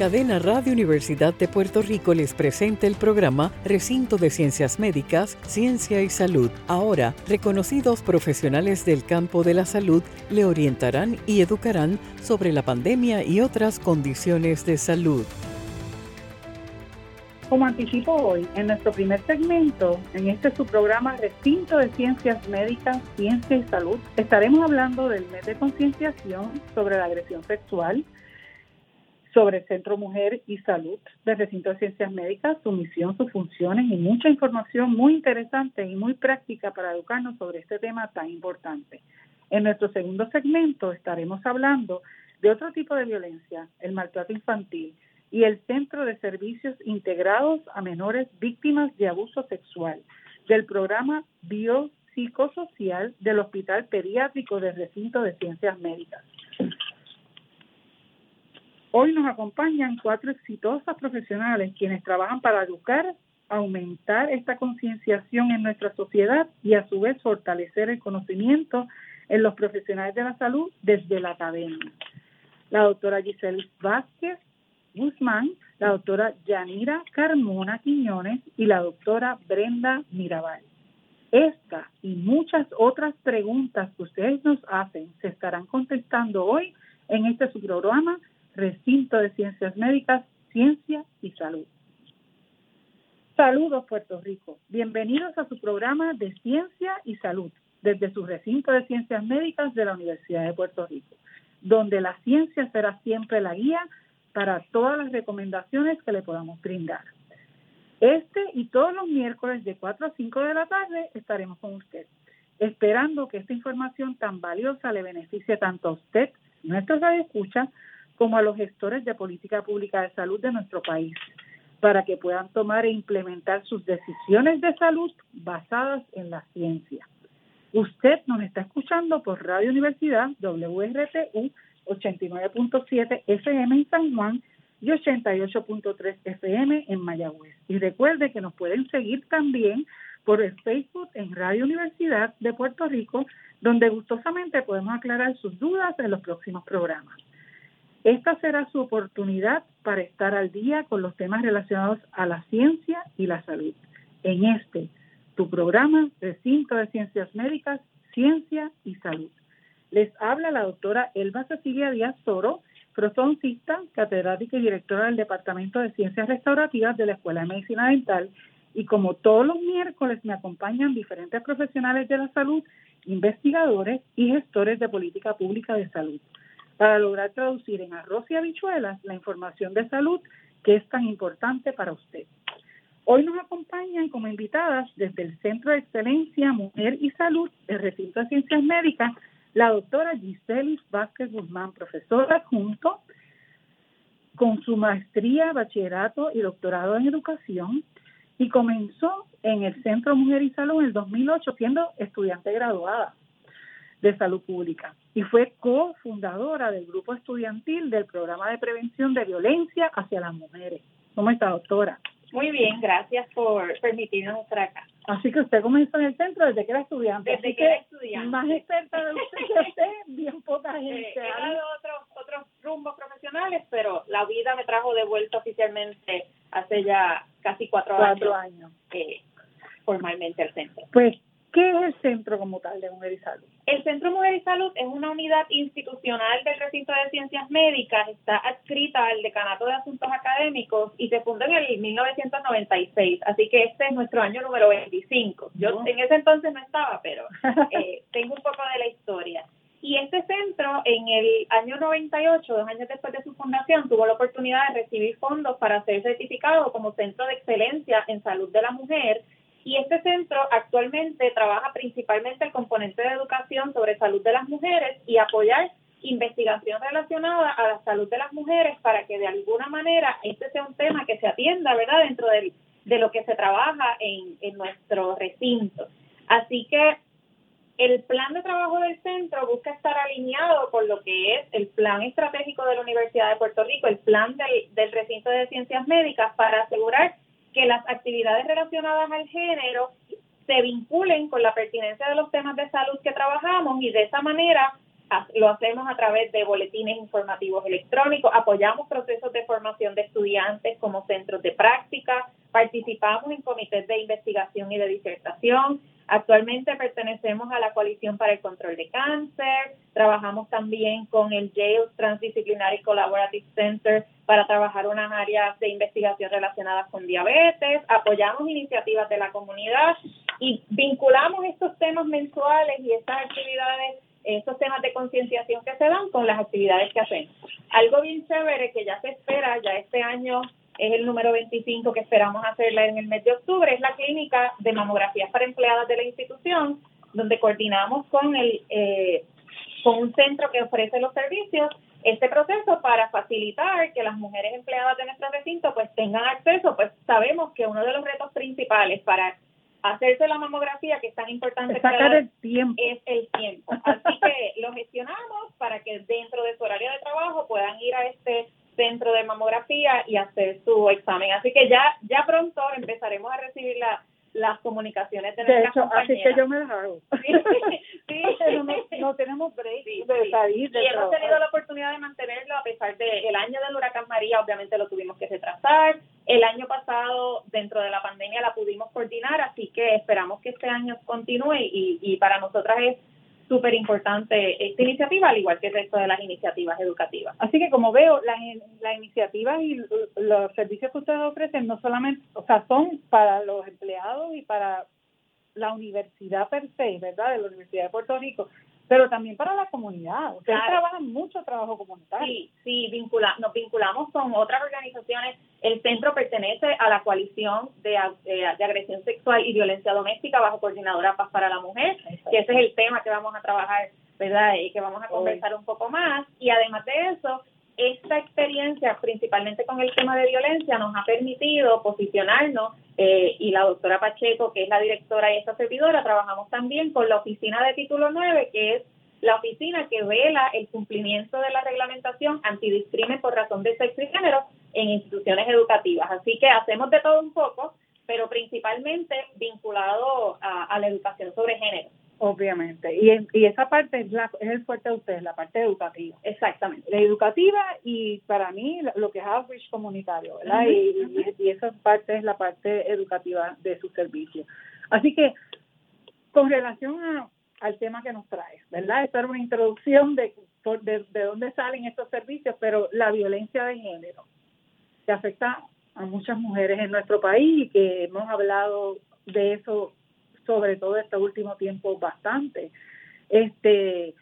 Cadena Radio Universidad de Puerto Rico les presenta el programa Recinto de Ciencias Médicas, Ciencia y Salud. Ahora, reconocidos profesionales del campo de la salud le orientarán y educarán sobre la pandemia y otras condiciones de salud. Como anticipo hoy, en nuestro primer segmento, en este su programa Recinto de Ciencias Médicas, Ciencia y Salud, estaremos hablando del mes de concienciación sobre la agresión sexual, sobre el Centro Mujer y Salud del Recinto de Ciencias Médicas, su misión, sus funciones y mucha información muy interesante y muy práctica para educarnos sobre este tema tan importante. En nuestro segundo segmento estaremos hablando de otro tipo de violencia, el maltrato infantil y el Centro de Servicios Integrados a Menores Víctimas de Abuso Sexual del programa biopsicosocial del Hospital Pediátrico del Recinto de Ciencias Médicas. Hoy nos acompañan cuatro exitosas profesionales quienes trabajan para educar, aumentar esta concienciación en nuestra sociedad y a su vez fortalecer el conocimiento en los profesionales de la salud desde la academia. La doctora Giselle Vázquez Guzmán, la doctora Yanira Carmona Quiñones y la doctora Brenda Mirabal. Esta y muchas otras preguntas que ustedes nos hacen se estarán contestando hoy en este su programa Recinto de Ciencias Médicas, Ciencia y Salud. Saludos Puerto Rico, bienvenidos a su programa de Ciencia y Salud desde su Recinto de Ciencias Médicas de la Universidad de Puerto Rico, donde la ciencia será siempre la guía para todas las recomendaciones que le podamos brindar. Este y todos los miércoles de 4 a 5 de la tarde estaremos con usted, esperando que esta información tan valiosa le beneficie tanto a usted, nuestros escucha como a los gestores de política pública de salud de nuestro país, para que puedan tomar e implementar sus decisiones de salud basadas en la ciencia. Usted nos está escuchando por Radio Universidad WRTU 89.7 FM en San Juan y 88.3 FM en Mayagüez. Y recuerde que nos pueden seguir también por el Facebook en Radio Universidad de Puerto Rico, donde gustosamente podemos aclarar sus dudas en los próximos programas. Esta será su oportunidad para estar al día con los temas relacionados a la ciencia y la salud. En este, tu programa Recinto de Ciencias Médicas, Ciencia y Salud. Les habla la doctora Elba Cecilia Díaz Toro, prosoncista, catedrática y directora del Departamento de Ciencias Restaurativas de la Escuela de Medicina Dental. Y como todos los miércoles me acompañan diferentes profesionales de la salud, investigadores y gestores de política pública de salud para lograr traducir en arroz y habichuelas la información de salud que es tan importante para usted. Hoy nos acompañan como invitadas desde el Centro de Excelencia Mujer y Salud del Recinto de Ciencias Médicas la doctora Giselis Vázquez Guzmán, profesora junto con su maestría, bachillerato y doctorado en educación y comenzó en el Centro Mujer y Salud en el 2008 siendo estudiante graduada de Salud Pública y fue cofundadora del grupo estudiantil del programa de prevención de violencia hacia las mujeres. ¿Cómo está, doctora? Muy bien, gracias por permitirnos estar acá. Así que usted comenzó en el centro desde que era estudiante. Desde que, era estudiante. Más experta de usted que usted, bien poca eh, gente. he dado otros, otros rumbos profesionales, pero la vida me trajo de vuelta oficialmente hace ya casi cuatro, cuatro años, eh, formalmente al centro. Pues ¿Qué es el Centro como tal de Mujer y Salud? El Centro Mujer y Salud es una unidad institucional del recinto de ciencias médicas, está adscrita al Decanato de Asuntos Académicos y se fundó en el 1996, así que este es nuestro año número 25. Yo en ese entonces no estaba, pero eh, tengo un poco de la historia. Y este centro, en el año 98, dos años después de su fundación, tuvo la oportunidad de recibir fondos para ser certificado como Centro de Excelencia en Salud de la Mujer y este centro actualmente trabaja principalmente el componente de educación sobre salud de las mujeres y apoyar investigación relacionada a la salud de las mujeres para que de alguna manera este sea un tema que se atienda, ¿verdad?, dentro de, de lo que se trabaja en, en nuestro recinto. Así que El plan de trabajo del centro busca estar alineado con lo que es el plan estratégico de la Universidad de Puerto Rico, el plan del, del recinto de ciencias médicas, para asegurar que las actividades relacionadas al género se vinculen con la pertinencia de los temas de salud que trabajamos y de esa manera lo hacemos a través de boletines informativos electrónicos, apoyamos procesos de formación de estudiantes como centros de práctica, participamos en comités de investigación y de disertación, Actualmente pertenecemos a la Coalición para el Control de Cáncer, trabajamos también con el Yale Transdisciplinary Collaborative Center para trabajar unas áreas de investigación relacionadas con diabetes, apoyamos iniciativas de la comunidad y vinculamos estos temas mensuales y estas actividades estos temas de concienciación que se dan con las actividades que hacemos. Algo bien chévere que ya se espera, ya este año es el número 25 que esperamos hacerla en el mes de octubre, es la clínica de mamografías para empleadas de la institución, donde coordinamos con el eh, con un centro que ofrece los servicios este proceso para facilitar que las mujeres empleadas de nuestro recinto pues tengan acceso, pues sabemos que uno de los retos principales para hacerse la mamografía, que es tan importante para el tiempo. es el tiempo. Así que lo gestionamos para que dentro de su horario de trabajo puedan ir a este centro de mamografía y hacer su examen. Así que ya ya pronto empezaremos a recibir la, las comunicaciones de, de hecho, así que yo me dejaron. Sí, sí. no, tenemos break de salir Y hemos tenido la oportunidad de mantenerlo a pesar de el año del huracán María, obviamente lo tuvimos que retrasar. El año pasado, dentro de la pandemia, la pudimos coordinar, así que esperamos que este año continúe y, y para nosotras es súper importante esta iniciativa, al igual que el resto de las iniciativas educativas. Así que como veo, las la iniciativas y los servicios que ustedes ofrecen no solamente, o sea, son para los empleados y para la universidad per se, ¿verdad? De la Universidad de Puerto Rico, pero también para la comunidad. Ustedes trabajan mucho trabajo comunitario. Sí, sí, vincula, nos vinculamos con otras organizaciones. El centro pertenece a la coalición de, de, agresión sexual y violencia doméstica bajo coordinadora Paz para la Mujer, que ese es el tema que vamos a trabajar, ¿verdad? Y que vamos a conversar un poco más. Y además de eso, esta experiencia, principalmente con el tema de violencia, nos ha permitido posicionarnos eh, y la doctora Pacheco, que es la directora y esta servidora, trabajamos también con la oficina de título 9, que es la oficina que vela el cumplimiento de la reglamentación antidiscrimen por razón de sexo y género en instituciones educativas. Así que hacemos de todo un poco, pero principalmente vinculado a la educación sobre género. Obviamente. Y, y esa parte es, la, es el fuerte de ustedes, la parte educativa. Exactamente. La educativa y para mí lo que es outreach comunitario, ¿verdad? y, y, esa parte es la parte educativa de su servicio. Así que, con relación a, al tema que nos trae, ¿verdad? Esta era una introducción de, de, de dónde salen estos servicios, pero la violencia de género que afecta a muchas mujeres en nuestro país y que hemos hablado de eso sobre todo este último tiempo bastante. Este,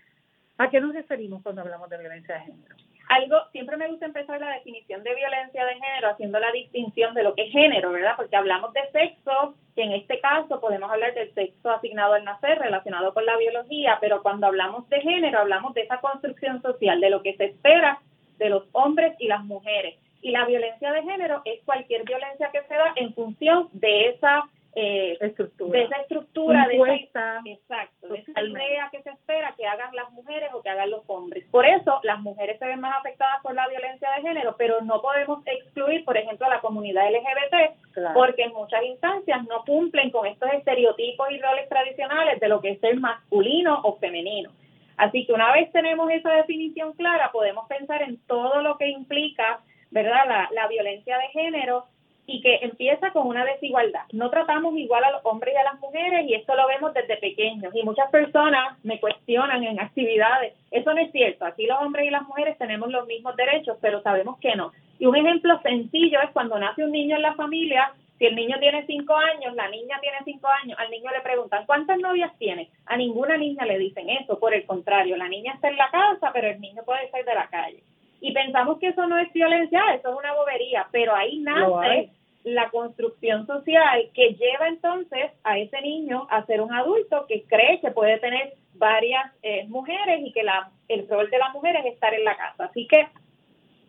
¿A qué nos referimos cuando hablamos de violencia de género? Algo, siempre me gusta empezar la definición de violencia de género haciendo la distinción de lo que es género, ¿verdad? Porque hablamos de sexo, que en este caso podemos hablar del sexo asignado al nacer, relacionado con la biología, pero cuando hablamos de género, hablamos de esa construcción social, de lo que se espera de los hombres y las mujeres. Y la violencia de género es cualquier violencia que se da en función de esa eh, estructura. de esa estructura, de esa, exacto, de esa idea que se espera que hagan las mujeres o que hagan los hombres. Por eso las mujeres se ven más afectadas por la violencia de género, pero no podemos excluir, por ejemplo, a la comunidad LGBT, porque en muchas instancias no cumplen con estos estereotipos y roles tradicionales de lo que es ser masculino o femenino. Así que una vez tenemos esa definición clara, podemos pensar en todo lo que implica, ¿verdad?, la, la violencia de género y que empieza con una desigualdad. No tratamos igual a los hombres y a las mujeres y esto lo vemos desde pequeños y muchas personas me cuestionan en actividades. Eso no es cierto. Aquí los hombres y las mujeres tenemos los mismos derechos, pero sabemos que no. Y un ejemplo sencillo es cuando nace un niño en la familia, si el niño tiene cinco años, la niña tiene cinco años, al niño le preguntan, ¿cuántas novias tiene? A ninguna niña le dicen eso, por el contrario, la niña está en la casa, pero el niño puede salir de la calle. Y pensamos que eso no es violencia, eso es una bobería, pero ahí nace la construcción social que lleva entonces a ese niño a ser un adulto que cree que puede tener varias eh, mujeres y que la, el rol de la mujer es estar en la casa. Así que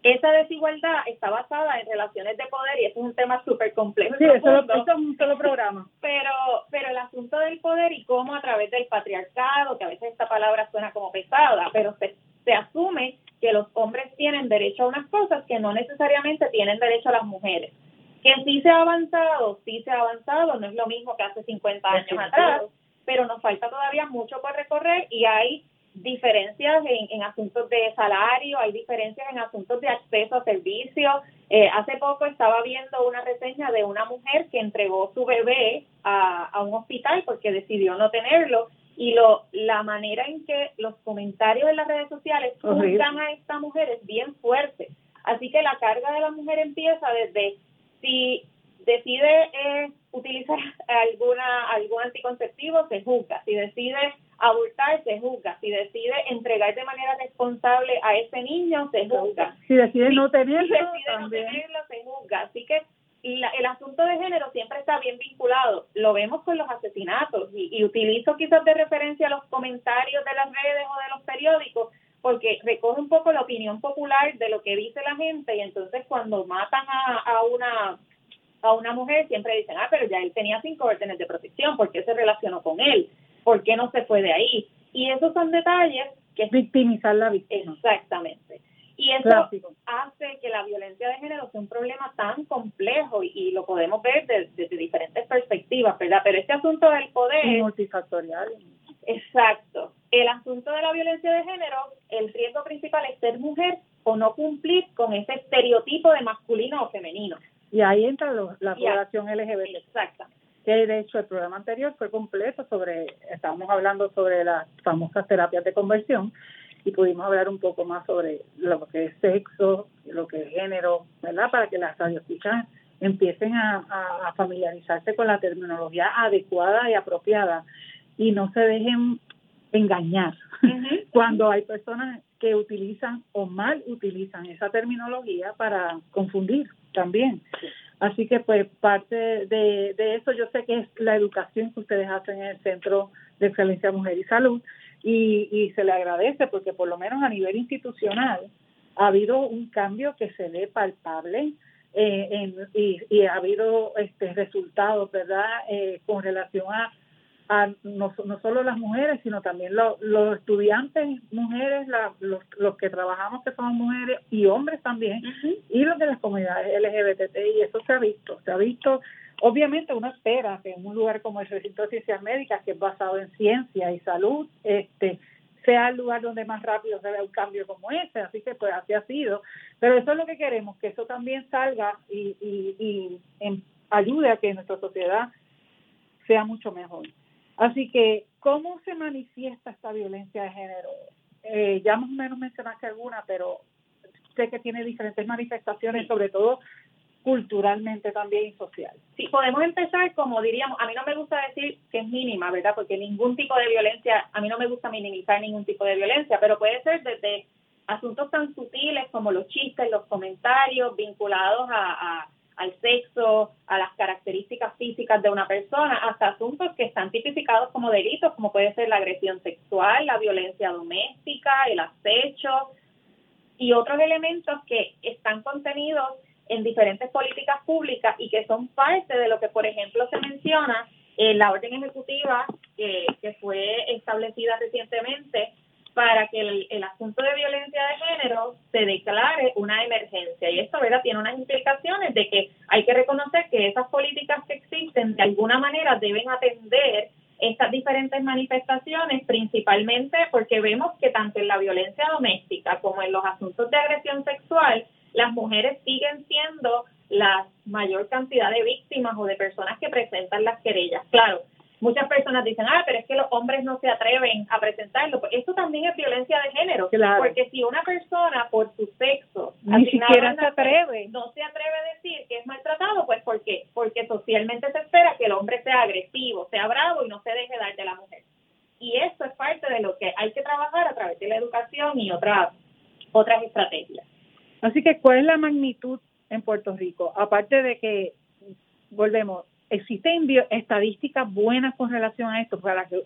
esa desigualdad está basada en relaciones de poder y eso es un tema súper complejo. Sí, eso, es un solo programa. Pero, pero el asunto del poder y cómo a través del patriarcado, que a veces esta palabra suena como pesada, pero se, se asume que los hombres tienen derecho a unas cosas que no necesariamente tienen derecho a las mujeres. Que sí se ha avanzado, sí se ha avanzado, no es lo mismo que hace 50 años atrás, pero nos falta todavía mucho por recorrer y hay diferencias en, asuntos de salario, hay diferencias en asuntos de acceso a servicios. Eh, hace poco estaba viendo una reseña de una mujer que entregó su bebé a, a un hospital porque decidió no tenerlo y lo la manera en que los comentarios en las redes sociales juzgan a esta mujer es bien fuerte. Así que la carga de la mujer empieza desde si decide eh, utilizar alguna algún anticonceptivo, se juzga. Si decide abortar, se juzga. Si decide entregar de manera responsable a ese niño, se juzga. Si decide no tenerlo, si decide no tenerlo, se juzga. Así que el asunto de género siempre está bien vinculado. Lo vemos con los asesinatos y, y utilizo quizás de referencia los comentarios de las redes o de los periódicos porque recoge un poco la opinión popular de lo que dice la gente y entonces cuando matan a, a una a una mujer siempre dicen, ah, pero ya él tenía cinco órdenes de protección, ¿por qué se relacionó con él? ¿Por qué no se fue de ahí? Y esos son detalles que... Victimizar la víctima. Exactamente. Y eso hace que la violencia de género sea un problema tan complejo y, lo podemos ver desde, diferentes perspectivas, ¿verdad? Pero este asunto del poder... multifactorial. Exacto. El asunto de la violencia de género, el riesgo principal es ser mujer o no cumplir con ese estereotipo de masculino o femenino. Y ahí entra la población LGBT. Exactamente. Que de hecho el programa anterior fue completo sobre, estábamos hablando sobre las famosas terapias de conversión y pudimos hablar un poco más sobre lo que es sexo, lo que es género, ¿verdad? Para que las radioescuchas empiecen a, a, familiarizarse con la terminología adecuada y apropiada y no se dejen engañar cuando hay personas que utilizan o mal utilizan esa terminología para confundir también. Así que pues parte de, de eso yo sé que es la educación que ustedes hacen en el Centro de Excelencia Mujer y Salud y, y se le agradece porque por lo menos a nivel institucional ha habido un cambio que se ve palpable eh, en, y, y, ha habido este resultados, ¿verdad?, eh, con relación a no, no solo las mujeres, sino también los estudiantes mujeres, los, los que trabajamos que somos mujeres y hombres también, y los de las comunidades LGBT, y eso se ha visto, se ha visto, obviamente uno espera que en un lugar como el recinto de ciencias médicas, que es basado en ciencia y salud, este sea el lugar donde más rápido se vea un cambio como ese, así que pues así ha sido, pero eso es lo que queremos, que eso también salga y, y, y ayude a que nuestra sociedad sea mucho mejor. Así que, ¿cómo se manifiesta esta violencia de género? Eh, ya más o menos mencionaste alguna, pero sé que tiene diferentes manifestaciones, sobre todo culturalmente también y social. Sí, podemos empezar como diríamos, a mí no me gusta decir que es mínima, ¿verdad? Porque ningún tipo de violencia, a mí no me gusta minimizar ningún tipo de violencia, pero puede ser desde asuntos tan sutiles como los chistes, los comentarios vinculados a al sexo, a las características físicas de una persona, hasta asuntos que están tipificados como delitos, como puede ser la agresión sexual, la violencia doméstica, el acecho y otros elementos que están contenidos en diferentes políticas públicas y que son parte de lo que, por ejemplo, se menciona en la orden ejecutiva que, que fue establecida recientemente para que el, asunto de violencia de género se declare una emergencia. Y esto ¿verdad? tiene unas implicaciones de que hay que reconocer que esas políticas que existen de alguna manera deben atender estas diferentes manifestaciones, principalmente porque vemos que tanto en la violencia doméstica como en los asuntos de agresión sexual, las mujeres siguen siendo la mayor cantidad de víctimas o de personas que presentan las querellas. Claro, muchas personas dicen, ah, pero es que los hombres no se atreven a presentarlo. Pues eso también es violencia de género. Porque si una persona por su sexo ni siquiera se atreve, no se atreve a decir que es maltratado, pues ¿por qué? Porque socialmente se espera que el hombre sea agresivo, sea bravo y no se deje dar de la mujer. Y eso es parte de lo que hay que trabajar a través de la educación y otras otras estrategias. Así que, ¿cuál es la magnitud en Puerto Rico? Aparte de que, volvemos, existen estadísticas buenas con relación a esto, para que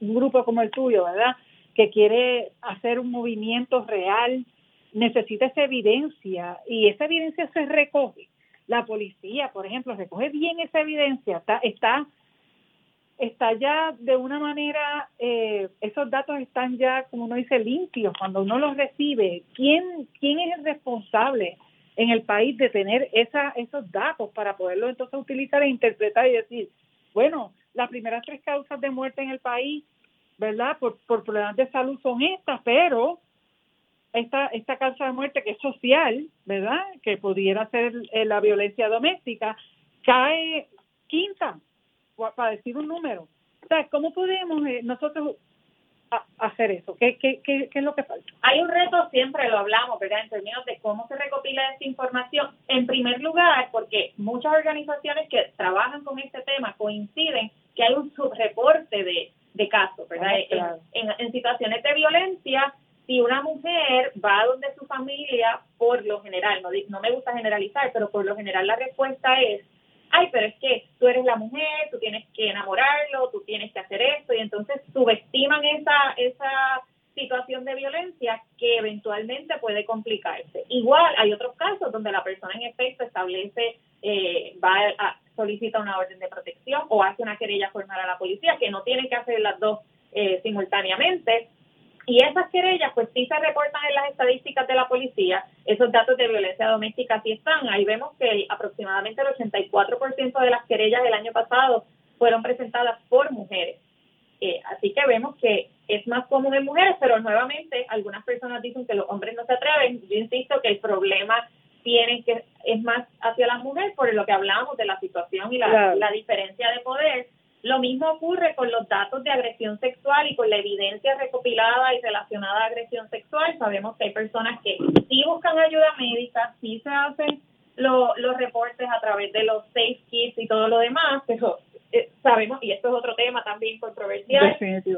un grupo como el tuyo, ¿verdad? Que quiere hacer un movimiento real necesita esa evidencia y esa evidencia se recoge. La policía, por ejemplo, recoge bien esa evidencia, está, está, está ya de una manera, eh, esos datos están ya, como uno dice, limpios cuando uno los recibe. ¿Quién, quién es el responsable en el país de tener esa, esos datos para poderlos entonces utilizar e interpretar y decir, bueno, las primeras tres causas de muerte en el país, ¿verdad? Por, por problemas de salud son estas, pero esta, esta causa de muerte que es social, ¿verdad? Que pudiera ser eh, la violencia doméstica, cae quinta, para decir un número. O sea, ¿cómo podemos eh, nosotros hacer eso? ¿Qué, qué, qué, ¿Qué es lo que falta? Hay un reto, siempre lo hablamos, ¿verdad? En términos de cómo se recopila esta información. En primer lugar, porque muchas organizaciones que trabajan con este tema coinciden que hay un subreporte de, de casos, ¿verdad? Ah, en, en situaciones de violencia si una mujer va donde su familia, por lo general, no, no me gusta generalizar, pero por lo general la respuesta es, ay, pero es que tú eres la mujer, tú tienes que enamorarlo, tú tienes que hacer esto, y entonces subestiman esa, esa situación de violencia que eventualmente puede complicarse. Igual hay otros casos donde la persona en efecto establece, eh, va a, solicita una orden de protección o hace una querella formal a la policía, que no tiene que hacer las dos eh, simultáneamente, y esas querellas, pues sí se reportan en las estadísticas de la policía. Esos datos de violencia doméstica sí están. Ahí vemos que aproximadamente el 84% de las querellas del año pasado fueron presentadas por mujeres. Eh, así que vemos que es más común en mujeres, pero nuevamente algunas personas dicen que los hombres no se atreven. Yo insisto que el problema tiene que es más hacia las mujeres por lo que hablamos de la situación y la, la diferencia de poder lo mismo ocurre con los datos de agresión sexual y con la evidencia recopilada y relacionada a agresión sexual. Sabemos que hay personas que sí buscan ayuda médica, sí se hacen los reportes a través de los safe kits y todo lo demás, pero eh, sabemos, y esto es otro tema también controversial,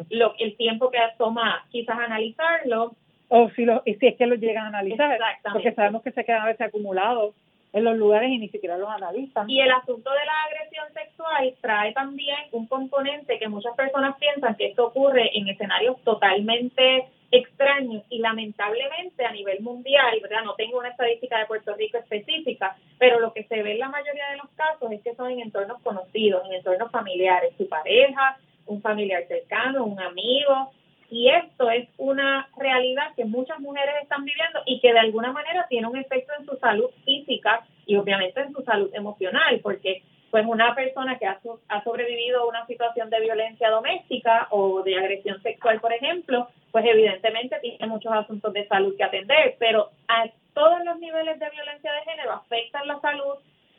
lo, el tiempo que toma quizás analizarlo. O si, lo, y si es que lo llegan a analizar, porque sabemos que se quedan a veces acumulados en los lugares y ni siquiera los analizan. Y el asunto de la agresión sexual trae también un componente que muchas personas piensan que esto ocurre en escenarios totalmente extraños y lamentablemente a nivel mundial, ¿verdad? No tengo una estadística de Puerto Rico específica, pero lo que se ve en la mayoría de los casos es que son en entornos conocidos, en entornos familiares, su pareja, un familiar cercano, un amigo, y esto es una realidad que muchas mujeres están viviendo y que de alguna manera tiene un efecto en su salud física y obviamente en su salud emocional, porque pues una persona que ha, ha sobrevivido a una situación de violencia doméstica o de agresión sexual, por ejemplo, pues evidentemente tiene muchos asuntos de salud que atender, pero a todos los niveles de violencia de género afectan la salud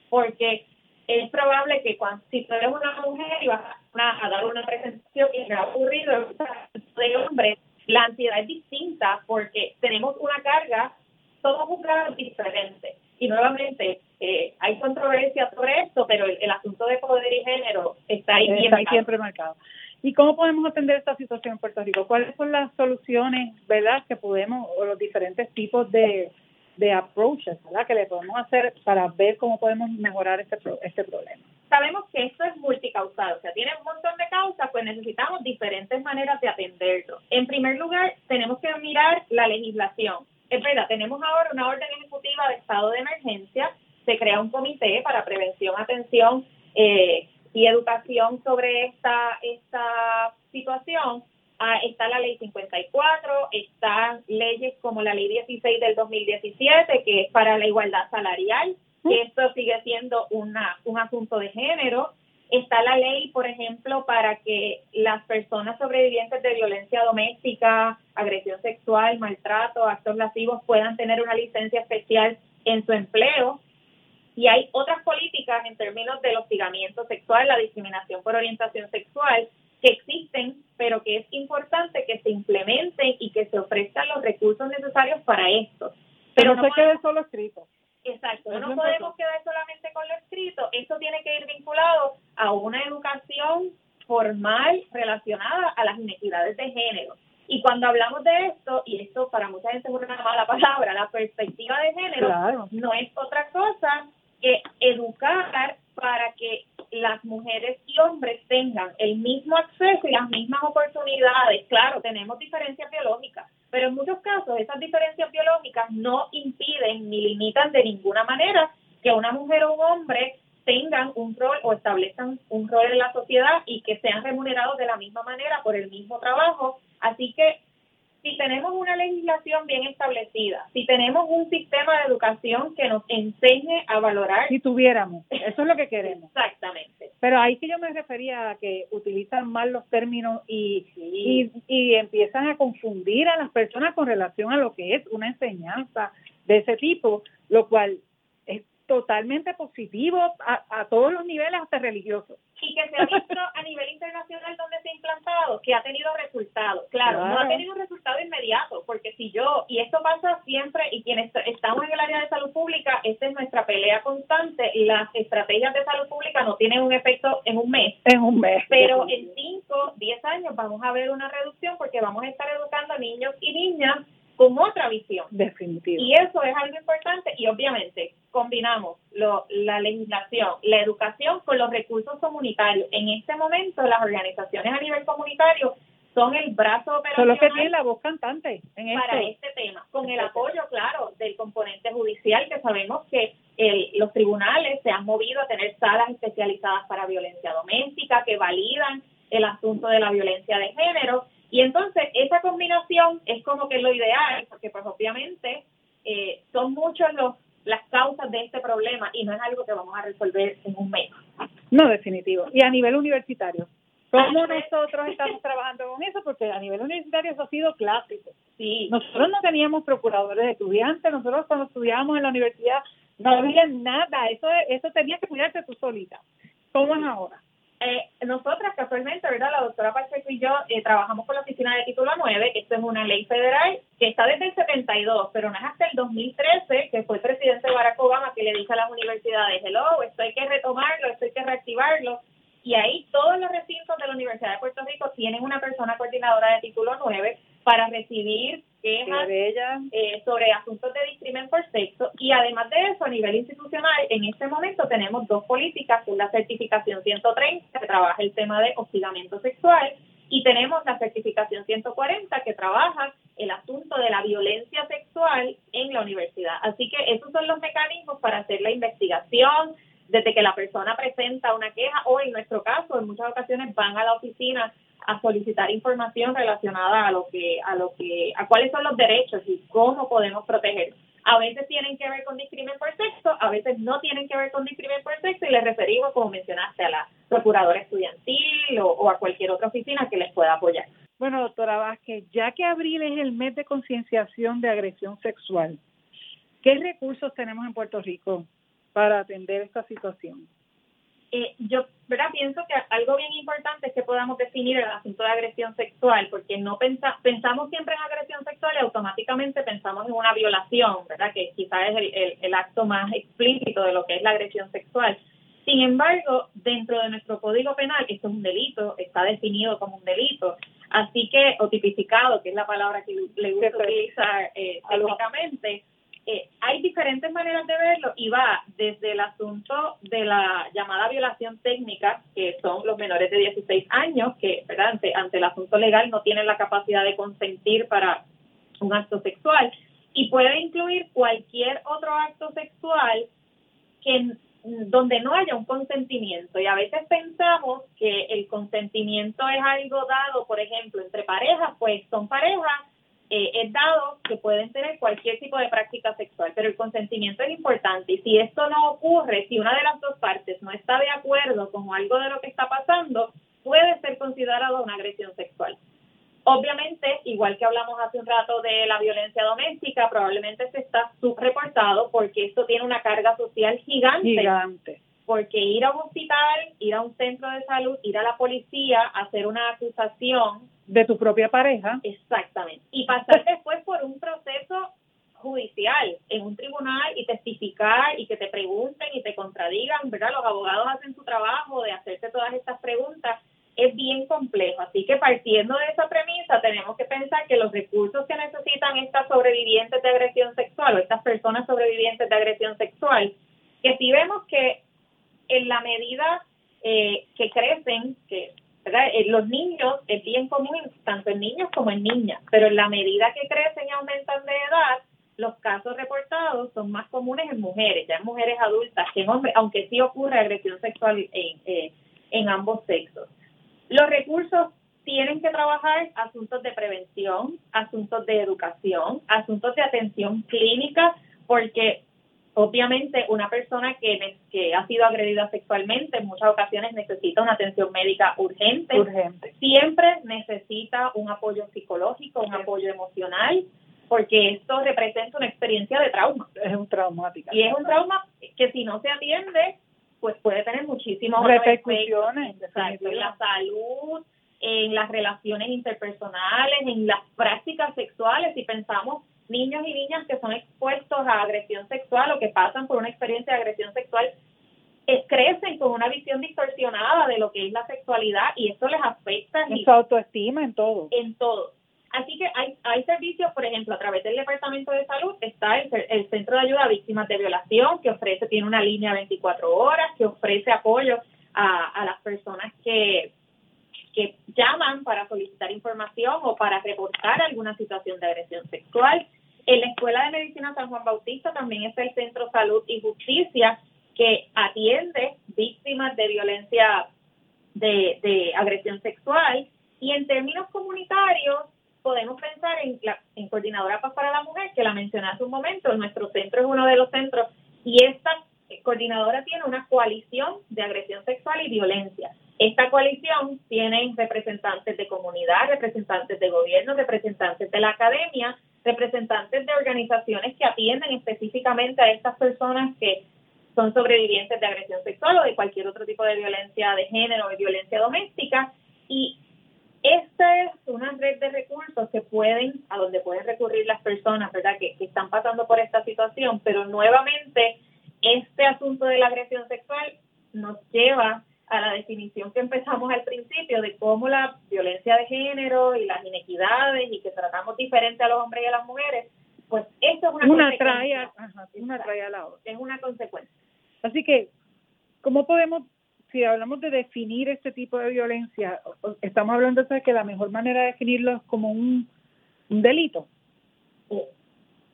porque es probable que cuando, si tú eres una mujer y vas a, dar una presentación y me ha ocurrido de hombre, la ansiedad es distinta porque tenemos una carga, somos un cargo diferente. Y nuevamente, eh, hay controversia sobre esto, pero el, asunto de poder y género está ahí está siempre marcado. ¿Y cómo podemos atender esta situación en Puerto Rico? ¿Cuáles son las soluciones, verdad, que podemos, o los diferentes tipos de, de approaches ¿verdad? que le podemos hacer para ver cómo podemos mejorar este, este problema. Sabemos que esto es multicausal, o sea, tiene un montón de causas, pues necesitamos diferentes maneras de atenderlo. En primer lugar, tenemos que mirar la legislación. Es verdad, tenemos ahora una orden ejecutiva de estado de emergencia, se crea un comité para prevención, atención eh, y educación sobre esta, esta situación Ah, está la ley 54, están leyes como la ley 16 del 2017, que es para la igualdad salarial, que esto sigue siendo una, un asunto de género. Está la ley, por ejemplo, para que las personas sobrevivientes de violencia doméstica, agresión sexual, maltrato, actos lascivos puedan tener una licencia especial en su empleo. Y hay otras políticas en términos del hostigamiento sexual, la discriminación por orientación sexual, que existen, pero que es importante que se implementen y que se ofrezcan los recursos necesarios para esto. Pero no, se quede solo escrito. Exacto, no podemos quedar solamente con lo escrito, esto tiene que ir vinculado a una educación formal relacionada a las inequidades de género. Y cuando hablamos de esto, y esto para mucha gente es una mala palabra, la perspectiva de género no es otra cosa que educar para que las mujeres y hombres tengan el mismo acceso y las mismas oportunidades. Claro, tenemos diferencias biológicas, pero en muchos casos esas diferencias biológicas no impiden ni limitan de ninguna manera que una mujer o un hombre tengan un rol o establezcan un rol en la sociedad y que sean remunerados de la misma manera por el mismo trabajo. Así que si tenemos una legislación bien establecida, si tenemos un sistema de educación que nos enseñe a valorar. Si tuviéramos, eso es lo que queremos. Exactamente. Pero ahí que yo me refería a que utilizan mal los términos y, y, y empiezan a confundir a las personas con relación a lo que es una enseñanza de ese tipo, lo cual totalmente positivo a, a, todos los niveles, hasta religiosos. Y que se ha visto a nivel internacional donde se ha implantado, que ha tenido resultados. Claro, no ha tenido resultado inmediato, porque si yo, y esto pasa siempre, y quienes estamos en el área de salud pública, esta es nuestra pelea constante, las estrategias de salud pública no tienen un efecto en un mes. En un mes. Pero en 5, 10 años vamos a ver una reducción porque vamos a estar educando a niños y niñas con otra visión. Definitivo. Y eso es algo importante y obviamente combinamos lo, la legislación, la educación con los recursos comunitarios. En este momento las organizaciones a nivel comunitario son el brazo operacional. Son los que tienen la voz cantante en para este tema, con el apoyo, claro, del componente judicial, que sabemos que el, los tribunales se han movido a tener salas especializadas para violencia doméstica, que validan el asunto de la violencia de género y entonces esa combinación es como que lo ideal, porque pues obviamente eh, son muchos los las causas de este problema y no es algo que vamos a resolver en un mes. No, definitivo. Y a nivel universitario, ¿cómo nosotros estamos trabajando con eso? Porque a nivel universitario eso ha sido clásico. Sí. Nosotros no teníamos procuradores de estudiantes, nosotros cuando estudiábamos en la universidad no había nada, eso eso tenías que cuidarte tú solita. ¿Cómo es ahora? Eh, nosotras casualmente, ¿verdad? La doctora Pacheco y yo eh, trabajamos con la oficina de título 9, esto es una ley federal que está desde el 72, pero no es hasta el 2013 que fue el presidente Barack Obama que le dice a las universidades, hello, esto hay que retomarlo, esto hay que reactivarlo, y ahí todos los recintos de la Universidad de Puerto Rico tienen una persona coordinadora de título 9 para recibir quejas eh, sobre asuntos de discrimen por sexo. Y además de eso a nivel institucional en este momento tenemos dos políticas la certificación 130 que trabaja el tema de hostigamiento sexual y tenemos la certificación 140 que trabaja el asunto de la violencia sexual en la universidad. Así que esos son los mecanismos para hacer la investigación desde que la persona presenta una queja o en nuestro caso en muchas ocasiones van a la oficina a solicitar información relacionada a lo que a lo que a cuáles son los derechos y cómo podemos proteger. A veces tienen que ver con discrimen por sexo, a veces no tienen que ver con discrimen por sexo y les referimos, como mencionaste, a la procuradora estudiantil o, o a cualquier otra oficina que les pueda apoyar. Bueno, doctora Vázquez, ya que abril es el mes de concienciación de agresión sexual, ¿qué recursos tenemos en Puerto Rico para atender esta situación? Eh, yo ¿verdad? pienso que algo bien importante es que podamos definir el asunto de agresión sexual, porque no pensa, pensamos siempre en agresión sexual y automáticamente pensamos en una violación, ¿verdad? que quizás es el, el, acto más explícito de lo que es la agresión sexual. Sin embargo, dentro de nuestro código penal, esto es un delito, está definido como un delito, así que, o tipificado, que es la palabra que le gusta utilizar eh, eh, hay diferentes maneras de verlo y va desde el asunto de la llamada violación técnica, que son los menores de 16 años, que Ante, ante el asunto legal no tienen la capacidad de consentir para un acto sexual, y puede incluir cualquier otro acto sexual que donde no haya un consentimiento. Y a veces pensamos que el consentimiento es algo dado, por ejemplo, entre parejas, pues son parejas eh, es dado que pueden tener cualquier tipo de práctica sexual, pero el consentimiento es importante y si esto no ocurre, si una de las dos partes no está de acuerdo con algo de lo que está pasando, puede ser considerado una agresión sexual. Obviamente, igual que hablamos hace un rato de la violencia doméstica, probablemente se está subreportado porque esto tiene una carga social gigante. Gigante. Porque ir a un hospital, ir a un centro de salud, ir a la policía, hacer una acusación de tu propia pareja. Exactamente. Y pasar después por un proceso judicial en un tribunal y testificar y que te pregunten y te contradigan, ¿verdad? Los abogados hacen su trabajo de hacerte todas estas preguntas. Es bien complejo. Así que partiendo de esa premisa, tenemos que pensar que los recursos que necesitan estas sobrevivientes de agresión sexual o estas personas sobrevivientes de agresión sexual, que si vemos que en la medida eh, que crecen, que eh, los niños es bien común tanto en niños como en niñas, pero en la medida que crecen y aumentan de edad, los casos reportados son más comunes en mujeres, ya en mujeres adultas que en hombres, aunque sí ocurre agresión sexual en, eh, en ambos sexos. Los recursos tienen que trabajar asuntos de prevención, asuntos de educación, asuntos de atención clínica, porque obviamente una persona que, que ha sido agredida sexualmente en muchas ocasiones necesita una atención médica urgente. Urgente. Siempre necesita un apoyo psicológico, un apoyo emocional, porque esto representa una experiencia de trauma. Es un traumática. Y es un trauma que si no se atiende, pues puede tener muchísimas repercusiones en la salud, en las relaciones interpersonales, en las prácticas sexuales. Si pensamos niños y niñas que son expuestos a agresión sexual o que pasan por una experiencia de agresión sexual, eh, crecen con una visión distorsionada de lo que es la sexualidad y eso les afecta. En su autoestima, en todo. En todo. Así que hay, hay servicios, por ejemplo, a través del Departamento de Salud está el, el, Centro de Ayuda a Víctimas de Violación, que ofrece, tiene una línea 24 horas, que ofrece apoyo a, a las personas que, que llaman para solicitar información o para reportar alguna situación de agresión sexual. En la Escuela de Medicina San Juan Bautista también está el Centro Salud y Justicia, que atiende víctimas de violencia de, de agresión sexual. Y en términos comunitarios, podemos pensar en, la, en Coordinadora Paz para la Mujer, que la mencioné hace un momento, nuestro centro es uno de los centros, y esta coordinadora tiene una coalición de agresión sexual y violencia. Esta coalición tiene representantes de comunidad, representantes de gobierno, representantes de la academia, representantes de organizaciones que atienden específicamente a estas personas que son sobrevivientes de agresión sexual o de cualquier otro tipo de violencia de género o de violencia doméstica. Y esta es una red de recursos que pueden, a donde pueden recurrir las personas, ¿verdad?, que, están pasando por esta situación, pero nuevamente este asunto de la agresión sexual nos lleva a la definición que empezamos al principio de cómo la violencia de género y las inequidades y que tratamos diferente a los hombres y a las mujeres, pues esto es una, una trae, ajá, una trae a la otra. Es una consecuencia. Así que, ¿cómo podemos si hablamos de definir este tipo de violencia, estamos hablando de que la mejor manera de definirlo es como un, delito.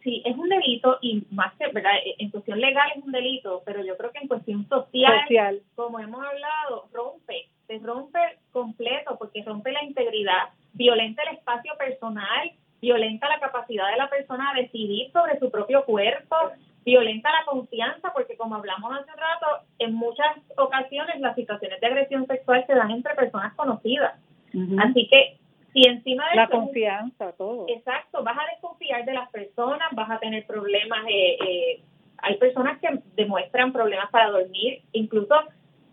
Sí, es un delito y más que, ¿verdad? E, en cuestión legal es un delito, pero yo creo que en cuestión social, social. como hemos hablado, rompe, se rompe completo porque rompe la integridad, violenta el espacio personal, violenta la capacidad de la persona a decidir sobre su propio cuerpo, violenta la confianza, porque como hablamos hace rato, en muchas ocasiones las situaciones de agresión sexual se dan entre personas conocidas. Así que si encima de la confianza, todo. Exacto, vas a desconfiar de las personas, vas a tener problemas. Eh, eh, hay personas que demuestran problemas para dormir, incluso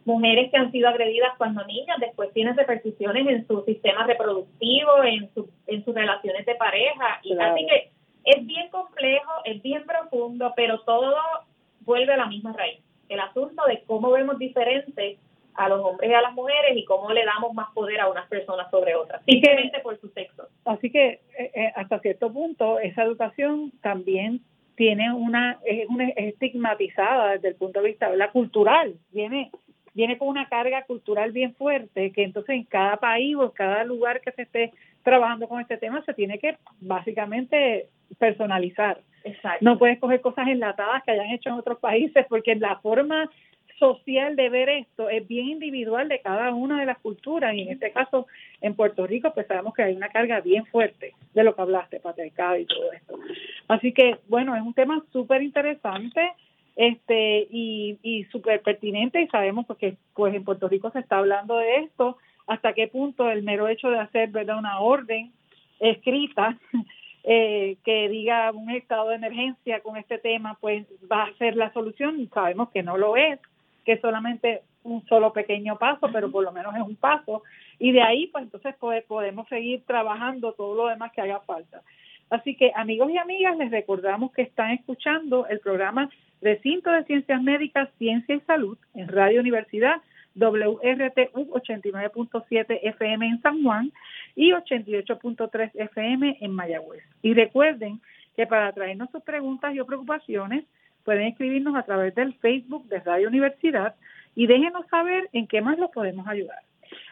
mujeres que han sido agredidas cuando niñas, después tienen repercusiones en su sistema reproductivo, en, su, en sus relaciones de pareja. Y así que es bien complejo, es bien profundo, pero todo vuelve a la misma raíz. El asunto de cómo vemos diferentes a los hombres y a las mujeres y cómo le damos más poder a unas personas sobre otras, simplemente por su sexo. Así que eh, eh, hasta cierto punto esa educación también tiene una es, una estigmatizada desde el punto de vista la cultural, viene viene con una carga cultural bien fuerte que entonces en cada país o en cada lugar que se esté trabajando con este tema se tiene que básicamente personalizar. No puedes coger cosas enlatadas que hayan hecho en otros países porque la forma social de ver esto es bien individual de cada una de las culturas. Y en este caso en Puerto Rico pues sabemos que hay una carga bien fuerte de lo que hablaste, patriarcado y todo esto. Así que bueno, es un tema súper interesante este y, y súper pertinente y sabemos porque pues en Puerto Rico se está hablando de esto, hasta qué punto el mero hecho de hacer verdad una orden escrita eh, que diga un estado de emergencia con este tema, pues va a ser la solución sabemos que no lo es, que solamente un solo pequeño paso, pero por lo menos es un paso. Y de ahí, pues entonces podemos seguir trabajando todo lo demás que haga falta. Así que amigos y amigas, les recordamos que están escuchando el programa Recinto de Ciencias Médicas, Ciencia y Salud en Radio Universidad WRTU 89.7 FM en San Juan y 88.3 FM en Mayagüez. Y recuerden que para traernos sus preguntas y o preocupaciones pueden escribirnos a través del Facebook de Radio Universidad y déjenos saber en qué más los podemos ayudar.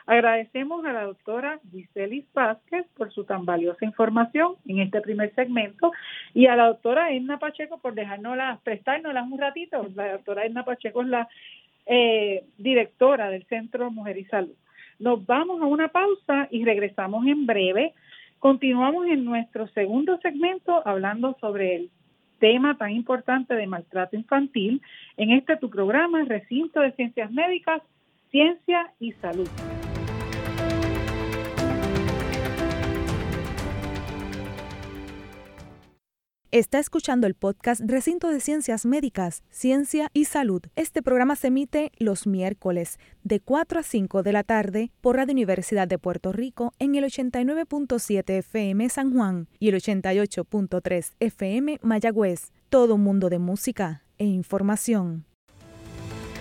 Agradecemos a la doctora Giselis Vázquez por su tan valiosa información en este primer segmento y a la doctora Edna Pacheco por dejárnoslas, prestárnoslas un ratito. La doctora Edna Pacheco es la eh, directora del Centro Mujer y Salud. Nos vamos a una pausa y regresamos en breve. Continuamos en nuestro segundo segmento hablando sobre el tema tan importante de maltrato infantil en este tu programa, Recinto de Ciencias Médicas, Ciencia y Salud. Está escuchando el podcast Recinto de Ciencias Médicas, Ciencia y Salud. Este programa se emite los miércoles de 4 a 5 de la tarde por Radio Universidad de Puerto Rico en el 89.7 FM San Juan y el 88.3 FM Mayagüez. Todo mundo de música e información.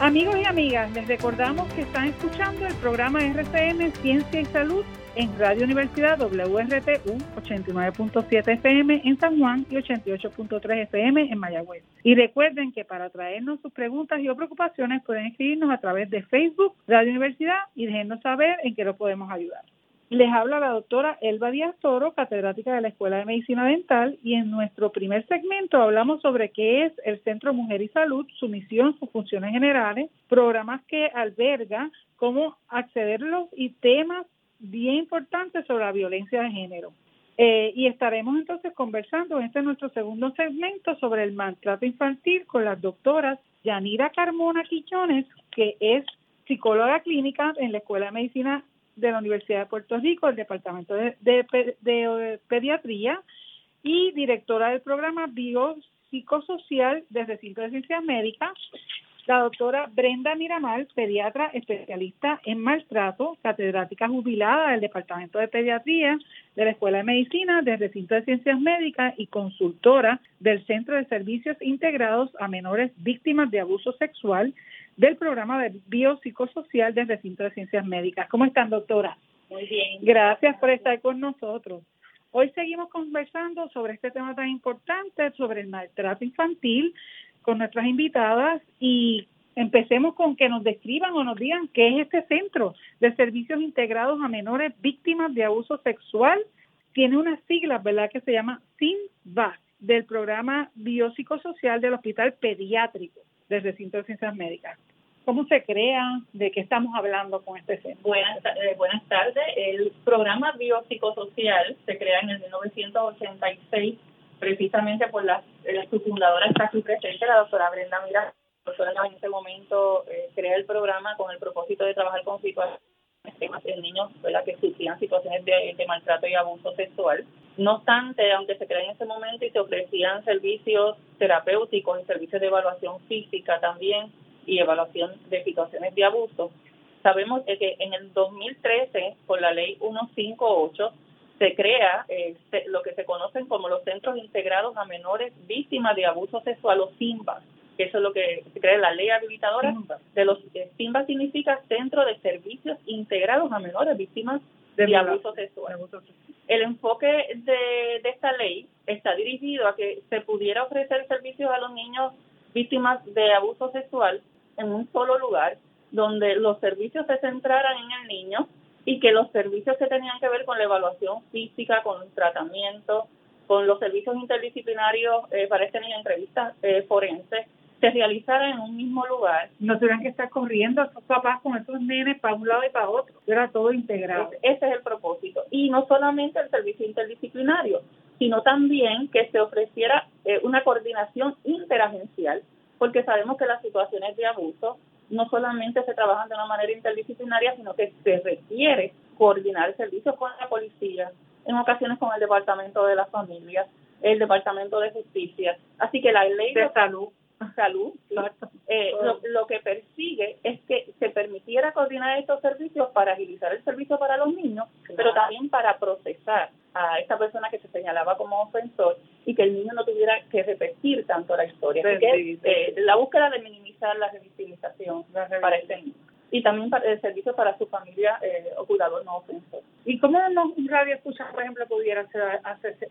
Amigos y amigas, les recordamos que están escuchando el programa RCM Ciencia y Salud en Radio Universidad WRTU 89.7 FM en San Juan y 88.3 FM en Mayagüez. Y recuerden que para traernos sus preguntas y o preocupaciones pueden escribirnos a través de Facebook Radio Universidad y déjenos saber en qué lo podemos ayudar. Les habla la doctora Elba Díaz Toro, catedrática de la Escuela de Medicina Dental, y en nuestro primer segmento hablamos sobre qué es el Centro Mujer y Salud, su misión, sus funciones generales, programas que alberga, cómo accederlos y temas bien importante sobre la violencia de género. Eh, y estaremos entonces conversando en este nuestro segundo segmento sobre el maltrato infantil con las doctoras Yanira Carmona Quichones, que es psicóloga clínica en la Escuela de Medicina de la Universidad de Puerto Rico, el Departamento de, de Pediatría, y directora del programa Biopsicosocial del Recinto de Ciencias Médicas, la doctora Brenda Miramar, pediatra especialista en maltrato, catedrática jubilada del Departamento de Pediatría de la Escuela de Medicina del Recinto de Ciencias Médicas y consultora del Centro de Servicios Integrados a Menores Víctimas de Abuso Sexual del programa de biopsicosocial del Recinto de Ciencias Médicas. ¿Cómo están, doctora? Muy bien. Gracias por estar con nosotros. Hoy seguimos conversando sobre este tema tan importante, sobre el maltrato infantil, con nuestras invitadas y empecemos con que nos describan o nos digan qué es este centro de servicios integrados a menores víctimas de abuso sexual. Tiene unas siglas, ¿verdad?, que se llama SINVAC, del programa biopsicosocial del Hospital Pediátrico del Recinto de Ciencias Médicas. ¿Cómo se crea? ¿De qué estamos hablando con este centro? Buenas, eh, buenas tardes. El programa biopsicosocial se crea en el 1986 precisamente por la, la su fundadora está aquí presente, la doctora Brenda Mira, doctora en ese momento eh, crea el programa con el propósito de trabajar con situaciones en niños que sufrían situaciones de, maltrato y abuso sexual. No obstante, aunque se crea en ese momento y se ofrecían servicios terapéuticos y servicios de evaluación física también y evaluación de situaciones de abuso, sabemos que en el 2013, por la ley 158, se crea eh, lo que se conocen como los Centros Integrados a Menores Víctimas de Abuso Sexual o SIMBA, que eso es lo que se crea la ley habilitadora de los eh, SIMBA significa Centro de Servicios Integrados a Menores Víctimas de, abuso, sexual. El enfoque de, de esta ley está dirigido a que se pudiera ofrecer servicios a los niños víctimas de abuso sexual en un solo lugar, donde los servicios se centraran en el niño, y que los servicios que tenían que ver con la evaluación física, con el tratamiento, con los servicios interdisciplinarios eh, para este niño, entrevistas eh, forenses, se realizaran en un mismo lugar. No tuvieran que estar corriendo a sus papás con esos nenes para un lado y para otro. Era todo integrado. Ese es el propósito. Y no solamente el servicio interdisciplinario, sino también que se ofreciera eh, una coordinación interagencial, porque sabemos que las situaciones de abuso no solamente se trabajan de una manera interdisciplinaria, sino que se requiere coordinar servicios con la policía, en ocasiones con el Departamento de la Familia, el Departamento de Justicia. Así que la ley de, salud, salud eh, lo, que persigue es que se permitiera coordinar estos servicios para agilizar el servicio para los niños, pero también para procesar a esta persona que se señalaba como ofensor y que el niño no tuviera que repetir eh, la búsqueda de minimizar la revictimización para este niño. Y también para el servicio para su familia eh, o cuidador no ofensor. ¿Y cómo un radio escucha, por ejemplo, pudiera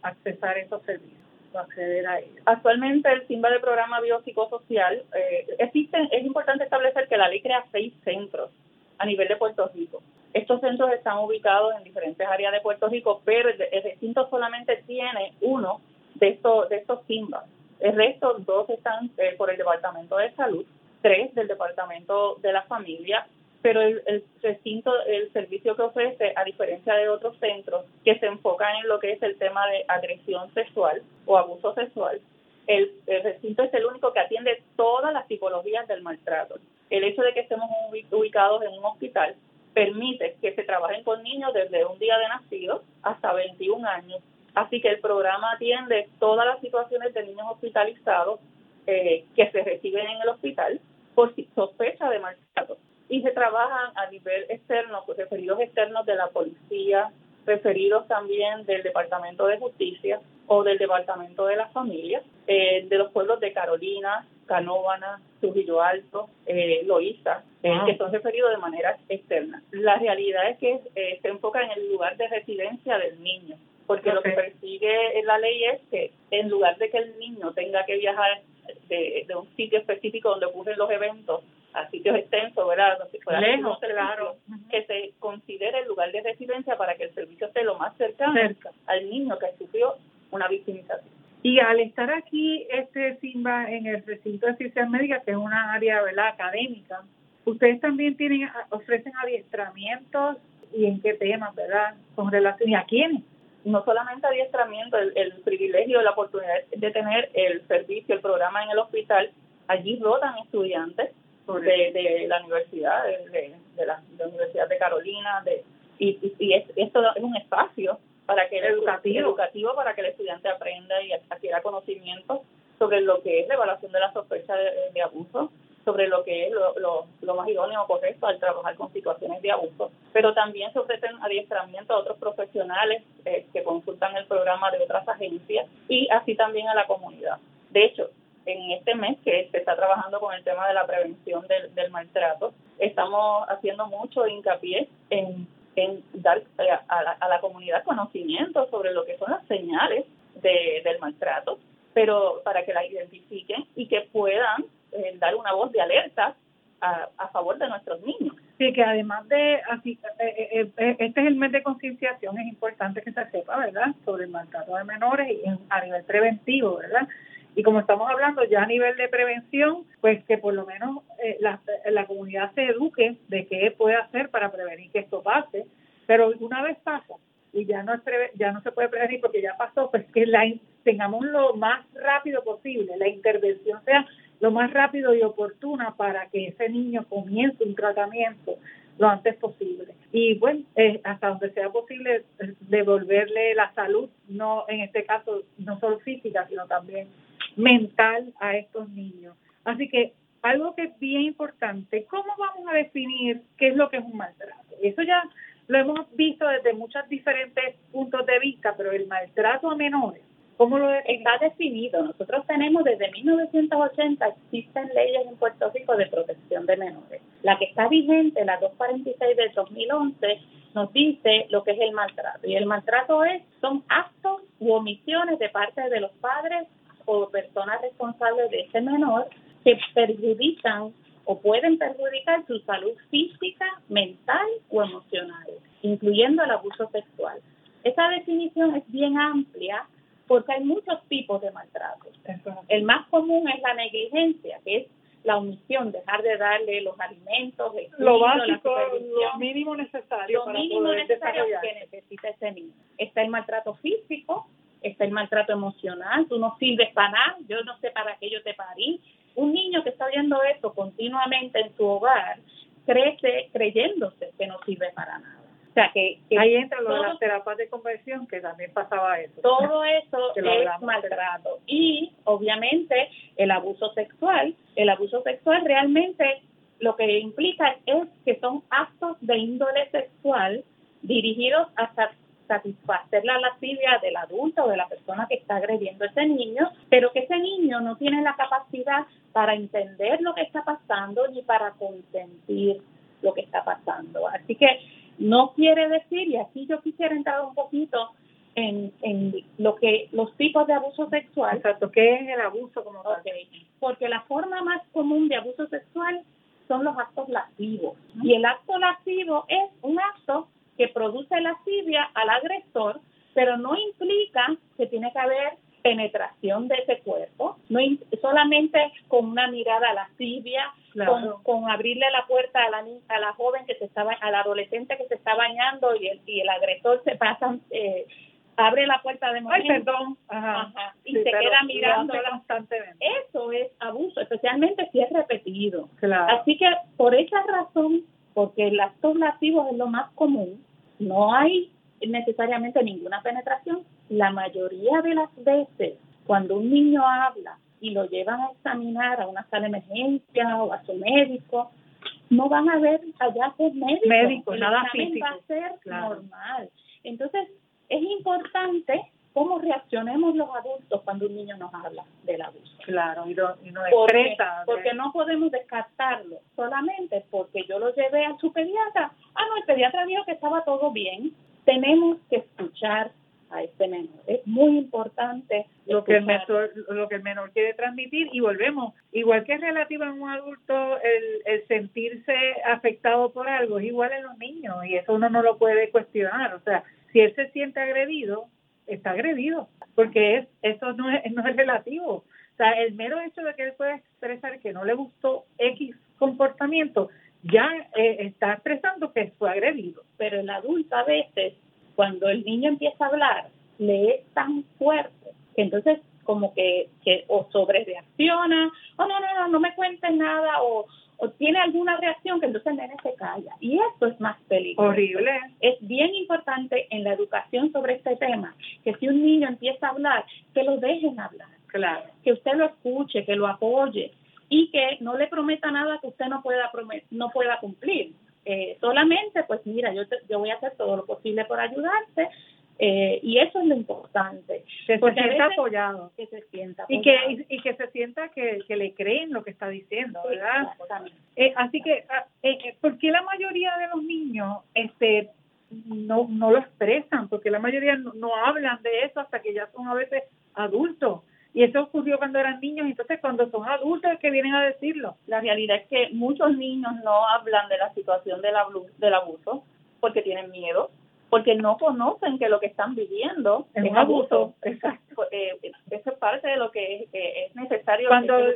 accesar esos servicios? acceder a ellos. Actualmente el SIMBA del programa biopsicosocial eh, existe, es importante establecer que la ley crea seis centros a nivel de Puerto Rico. Estos centros están ubicados en diferentes áreas de Puerto Rico, pero el, recinto solamente tiene uno de estos, de estos SIMBA. El resto, dos están eh, por el Departamento de Salud, tres del Departamento de la Familia, pero el, el, recinto, el servicio que ofrece, a diferencia de otros centros que se enfocan en lo que es el tema de agresión sexual o abuso sexual, el, el recinto es el único que atiende todas las tipologías del maltrato. El hecho de que estemos ubicados en un hospital permite que se trabajen con niños desde un día de nacido hasta 21 años. Así que el programa atiende todas las situaciones de niños hospitalizados eh, que se reciben en el hospital por sospecha de maltrato. Y se trabajan a nivel externo, pues, referidos externos de la policía, referidos también del Departamento de Justicia o del Departamento de la Familia, eh, de los pueblos de Carolina, Canóvana, Trujillo Alto, eh, Loíza, eh, que son referidos de manera externa. La realidad es que eh, se enfoca en el lugar de residencia del niño, porque lo que persigue la ley es que en lugar de que el niño tenga que viajar de, un sitio específico donde ocurren los eventos a sitios extensos, ¿verdad? Lejos, claro. Que se considere el lugar de residencia para que el servicio esté lo más cercano al niño que sufrió una victimización. Y al estar aquí, este Simba, en el recinto de ciencias médicas, que es una área ¿verdad? académica, ustedes también tienen ofrecen adiestramientos y en qué temas, ¿verdad? Con relación y a quiénes. No solamente adiestramiento, el, el privilegio, la oportunidad de tener el servicio, el programa en el hospital, allí rotan estudiantes de, de la universidad, de, de, la, Universidad de Carolina, de, y, y, esto es un espacio para que el educativo. educativo para que el estudiante aprenda y adquiera conocimiento sobre lo que es la evaluación de la sospecha de, abuso, sobre lo que es lo, lo, lo, más idóneo o correcto al trabajar con situaciones de abuso. Pero también se ofrecen adiestramiento a otros profesionales eh, que consultan el programa de otras agencias y así también a la comunidad. De hecho, en este mes que se está trabajando con el tema de la prevención del, del maltrato, estamos haciendo mucho hincapié en en dar eh, a la, comunidad conocimiento sobre lo que son las señales de, del maltrato, pero para que la identifiquen y que puedan eh, dar una voz de alerta a, a, favor de nuestros niños. Sí, que además de, así, eh, este es el mes de concienciación, es importante que se sepa, ¿verdad?, sobre el maltrato de menores y a nivel preventivo, ¿verdad? Y como estamos hablando ya a nivel de prevención, pues que por lo menos eh, la, la comunidad se eduque de qué puede hacer para prevenir que esto pase. Pero una vez pasa y ya no, es ya no se puede prevenir porque ya pasó, pues que la tengamos lo más rápido posible, la intervención sea lo más rápido y oportuna para que ese niño comience un tratamiento lo antes posible. Y bueno, eh, hasta donde sea posible, devolverle la salud, no en este caso, no solo física, sino también mental a estos niños. Así que algo que es bien importante, ¿cómo vamos a definir qué es lo que es un maltrato? Eso ya lo hemos visto desde muchos diferentes puntos de vista, pero el maltrato a menores, ¿cómo lo Está definido. Nosotros tenemos desde 1980, existen leyes en Puerto Rico de protección de menores. La que está vigente, la 246 de 2011, nos dice lo que es el maltrato. Y el maltrato es son actos u omisiones de parte de los padres o personas responsables de ese menor que perjudican o pueden perjudicar su salud física, mental o emocional, incluyendo el abuso sexual. Esa definición es bien amplia porque hay muchos tipos de maltrato. El más común es la negligencia, que es la omisión, dejar de darle los alimentos, el lo básico, lo mínimo necesario, lo mínimo necesario que necesita ese niño. Está el maltrato físico, está el maltrato emocional, tú no sirves para nada, yo no sé para qué yo te parí. Un niño que está viendo esto continuamente en su hogar crece creyéndose que no sirve para nada. O sea, que, ahí entra lo de las terapias de conversión, que también pasaba eso. Todo eso es maltrato. Y obviamente el abuso sexual, el abuso sexual realmente lo que implica es que son actos de índole sexual dirigidos hasta satisfacer la lascivia del adulto o de la persona que está agrediendo a ese niño, pero que ese niño no tiene la capacidad para entender lo que está pasando ni para consentir lo que está pasando. Así que no quiere decir, y aquí yo quisiera entrar un poquito en, en lo que los tipos de abuso sexual. Exacto, ¿qué es el abuso como Porque la forma más común de abuso sexual son los actos lascivos. Y el acto lascivo es un acto que produce lascivia al agresor, pero no implica que tiene que haber penetración de ese cuerpo, no solamente con una mirada lascivia, con, con, abrirle la puerta a la a la joven que se estaba, al adolescente que se está bañando y el, y el agresor se pasa, eh, abre la puerta de momento, perdón, y se queda mirando constantemente. Eso es abuso, especialmente si es repetido. Así que por esa razón, porque el acto lascivo es lo más común, no hay necesariamente ninguna penetración. La mayoría de las veces, cuando un niño habla y lo llevan a examinar a una sala de emergencia o a su médico, no van a ver hallazgos médicos. Médico, nada físico. va a ser normal. Entonces, es importante cómo reaccionemos los adultos cuando un niño nos habla del abuso. Claro, y, no porque, Porque no podemos descartarlo solamente porque yo lo llevé a su pediatra. Ah, no, el pediatra dijo que estaba todo bien. Tenemos que escuchar a este menor. Es muy importante lo que el menor, lo que el menor quiere transmitir y volvemos. Igual que es relativo en un adulto el, el sentirse afectado por algo, es igual en los niños y eso uno no lo puede cuestionar. O sea, si él se siente agredido, está agredido, porque es eso no es, no es relativo. O sea, el mero hecho de que él pueda expresar que no le gustó X comportamiento, ya eh, está expresando que fue agredido. Pero el adulto a veces, cuando el niño empieza a hablar, le es tan fuerte que entonces como que, que o sobre reacciona, o no, no, no, no me cuentes nada, o, o tiene alguna reacción que entonces el nene se calla. Y esto es más peligroso. Horrible. Es bien importante en la educación sobre este tema que si un niño empieza a hablar, que lo dejen hablar. Claro. Que usted lo escuche, que lo apoye y que no le prometa nada que usted no pueda no pueda cumplir. Eh, solamente, pues mira, yo, yo voy a hacer todo lo posible por ayudarte, eh, y eso es lo importante. Que se sienta apoyado. Que se sienta Y que, y, que se sienta que, que, le creen lo que está diciendo, ¿verdad? Eh, así que, ah, eh, ¿por qué la mayoría de los niños este no, no lo expresan? Porque la mayoría no, hablan de eso hasta que ya son a veces adultos. Y eso ocurrió cuando eran niños, entonces cuando son adultos es que vienen a decirlo. La realidad es que muchos niños no hablan de la situación del, del abuso porque tienen miedo, porque no conocen que lo que están viviendo es, un abuso. Exacto. Eh, eso es parte de lo que es, necesario. Cuando eh,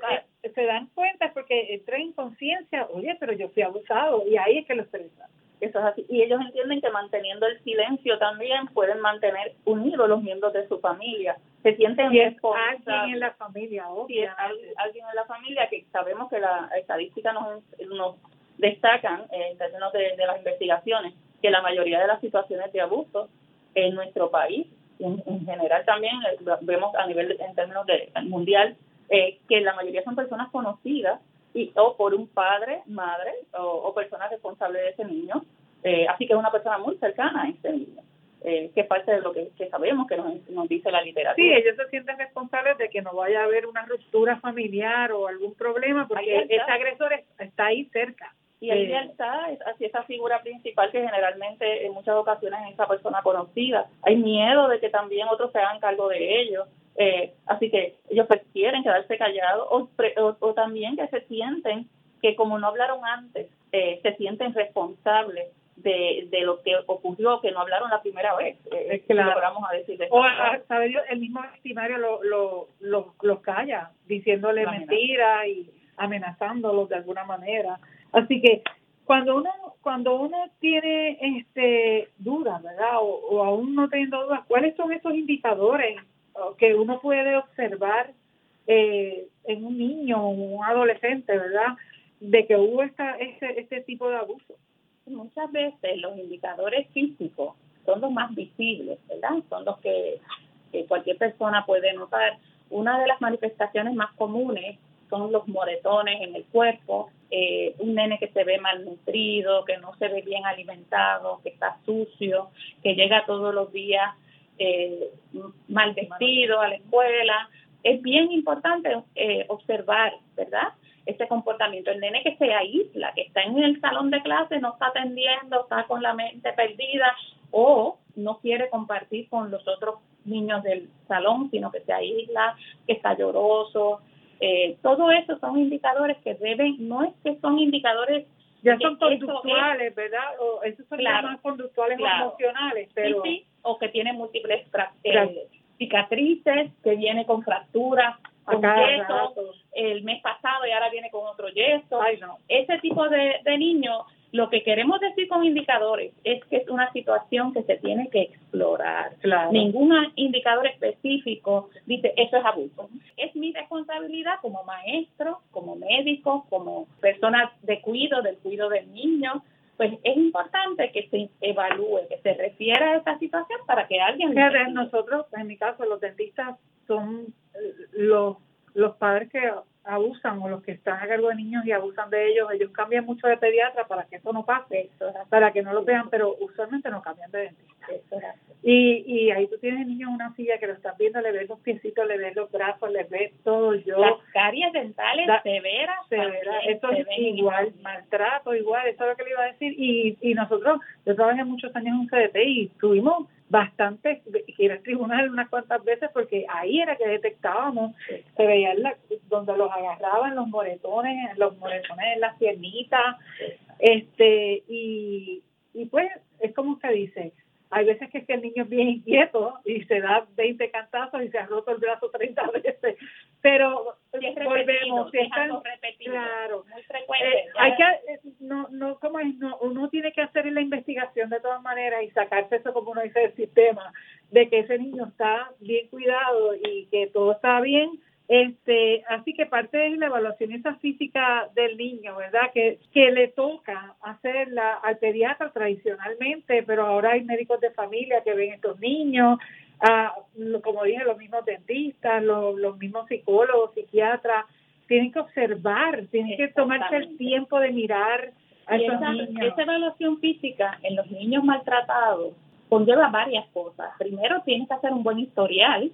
se dan cuenta es porque entra en conciencia, oye, pero yo fui abusado y ahí es que lo expresan. Eso es así. Y ellos entienden que manteniendo el silencio también pueden mantener unidos los miembros de su familia. Se sienten si es alguien en la familia, Si es alguien en la familia, que sabemos que la estadística nos, nos destacan eh, en términos de las investigaciones que la mayoría de las situaciones de abuso en nuestro país, en, en general también eh, vemos a nivel en términos de mundial, eh, que la mayoría son personas conocidas y o por un padre, madre o, o personas responsables de ese niño, eh, así que es una persona muy cercana a ese niño. Eh, que es parte de lo que, sabemos que nos, nos, dice la literatura. Sí, ellos se sienten responsables de que no vaya a haber una ruptura familiar o algún problema porque ese agresor está ahí cerca. Y ahí está, es así esa figura principal que generalmente en muchas ocasiones es esa persona conocida. Hay miedo de que también otros se hagan cargo de ellos. Eh, así que ellos prefieren quedarse callados o, o, también que se sienten que como no hablaron antes, eh, se sienten responsables de, de lo que ocurrió, que no hablaron la primera vez. Eh, vamos a decir. o el mismo victimario lo, lo, lo, lo calla, diciéndole mentiras y amenazándolos de alguna manera. Así que cuando uno cuando uno tiene este dudas, ¿verdad? O, aún no teniendo dudas, ¿cuáles son esos indicadores que uno puede observar eh, en un niño o un adolescente, ¿verdad? De que hubo esta, este, este tipo de abuso. Muchas veces los indicadores físicos son los más visibles, ¿verdad? Son los que, que cualquier persona puede notar. Una de las manifestaciones más comunes son los moretones en el cuerpo, eh, un nene que se ve malnutrido, que no se ve bien alimentado, que está sucio, que llega todos los días eh, mal vestido a la escuela. Es bien importante eh, observar, ¿verdad? Este comportamiento. El nene que se aísla, que está en el salón de clase, no está atendiendo, está con la mente perdida o no quiere compartir con los otros niños del salón, sino que se aísla, que está lloroso, Eh, todo eso son indicadores que deben, no es que son indicadores ya son conductuales, ¿verdad? O esos son más conductuales emocionales, pero sí, o que tienen múltiples eh, cicatrices, que viene con fracturas, con yeso, el mes pasado y ahora viene con otro yeso. Ese tipo de, de niños lo que queremos decir con indicadores es que es una situación que se tiene que explorar. Ningún indicador específico dice eso es abuso. Es mi responsabilidad como maestro, como médico, como persona de cuido, del cuido del niño, pues es importante que se evalúe, que se refiera a esta situación para que alguien... nosotros, en mi caso, los dentistas son eh, los, los padres que abusan o los que están a cargo de niños y abusan de ellos, ellos cambian mucho de pediatra para que eso no pase, para que no lo vean, pero usualmente no cambian de dentista. Y, y ahí tú tienes niños en una silla que lo están viendo, le ves los piecitos, le ves los brazos, le ves todo. Yo, Las caries dentales severas. Severas, eso es igual, maltrato igual, eso es lo que le iba a decir. Y, y nosotros, yo trabajé muchos años en un CDT y tuvimos bastante, ir al tribunal unas cuantas veces porque ahí era que detectábamos, se veía donde los agarraban los moretones, los moretones en las piernitas, este, y, y pues es como usted dice, hay veces que, es que el niño es bien inquieto y se da 20 cantazos y se ha roto el brazo 30 veces, pero volvemos, es claro, muy frecuente. Eh, hay que, eh, no, no, como es, no, uno tiene que hacer la investigación de todas maneras y sacarse eso como uno dice del sistema, de que ese niño está bien cuidado y que todo está bien, este, así que parte de la evaluación esa física del niño, ¿verdad? Que, que le toca hacerla al pediatra tradicionalmente, pero ahora hay médicos de familia que ven estos niños, ah, como dije, los mismos dentistas, los, los mismos psicólogos, psiquiatras, tienen que observar, tienen que tomarse el tiempo de mirar a esos esa, niños. Esa evaluación física en los niños maltratados conlleva varias cosas. Primero, tienes que hacer un buen historial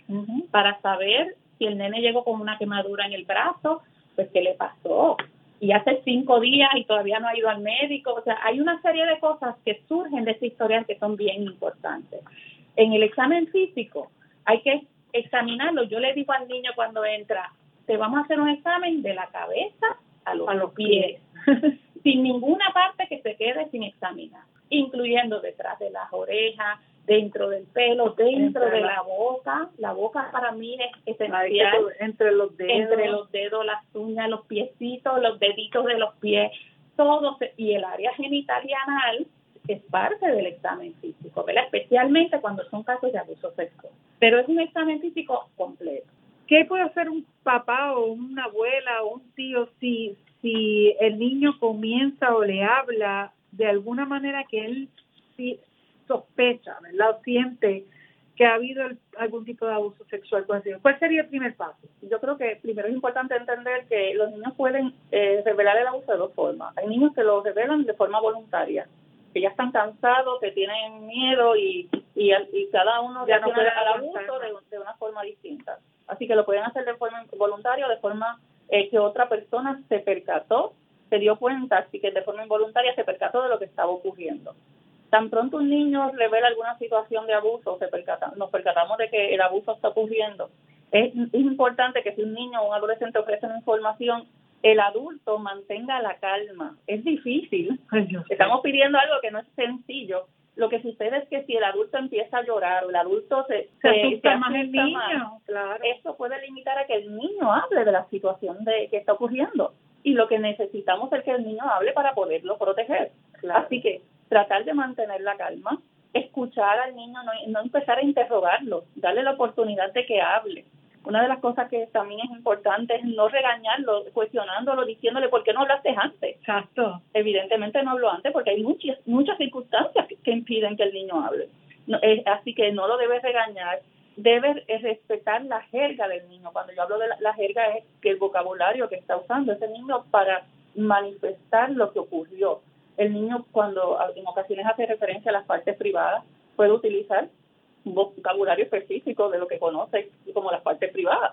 para saber si el nene llegó con una quemadura en el brazo, pues ¿qué le pasó? Y hace cinco días y todavía no ha ido al médico. O sea, hay una serie de cosas que surgen de esta historia que son bien importantes. En el examen físico hay que examinarlo. Yo le digo al niño cuando entra, te vamos a hacer un examen de la cabeza a los, a los pies, sin ninguna parte que se quede sin examinar, incluyendo detrás de las orejas, dentro del pelo, dentro de la, boca. La boca para mí es esencial. Entre los dedos. Entre los dedos, las uñas, los piecitos, los deditos de los pies, todo. y el área genital y anal es parte del examen físico, ¿verdad? Especialmente cuando son casos de abuso sexual. Pero es un examen físico completo. ¿Qué puede hacer un papá o una abuela o un tío si, si el niño comienza o le habla de alguna manera que él sospecha, ¿verdad? O siente que ha habido algún tipo de abuso sexual con el ¿Cuál sería el primer paso? Yo creo que primero es importante entender que los niños pueden eh, revelar el abuso de dos formas. Hay niños que lo revelan de forma voluntaria, que ya están cansados, que tienen miedo y, y, cada uno ya no puede al abuso de, una forma distinta. Así que lo pueden hacer de forma voluntaria o de forma eh, que otra persona se percató, se dio cuenta, así que de forma involuntaria se percató de lo que estaba ocurriendo. Tan pronto un niño revela alguna situación de abuso, se nos percatamos de que el abuso está ocurriendo. Es, importante que si un niño o un adolescente ofrece una información, el adulto mantenga la calma. Es difícil. Estamos pidiendo algo que no es sencillo. Lo que sucede es que si el adulto empieza a llorar o el adulto se, se, asusta más el niño, claro. eso puede limitar a que el niño hable de la situación de que está ocurriendo. Y lo que necesitamos es que el niño hable para poderlo proteger. Así que tratar de mantener la calma, escuchar al niño, no, empezar a interrogarlo, darle la oportunidad de que hable. Una de las cosas que también es importante es no regañarlo, cuestionándolo, diciéndole por qué no hablaste antes. Exacto. Evidentemente no habló antes porque hay muchas muchas circunstancias que, impiden que el niño hable. así que no lo debes regañar. Debes respetar la jerga del niño. Cuando yo hablo de la, la jerga es que el vocabulario que está usando ese niño para manifestar lo que ocurrió el niño cuando en ocasiones hace referencia a las partes privadas puede utilizar un vocabulario específico de lo que conoce como las partes privadas.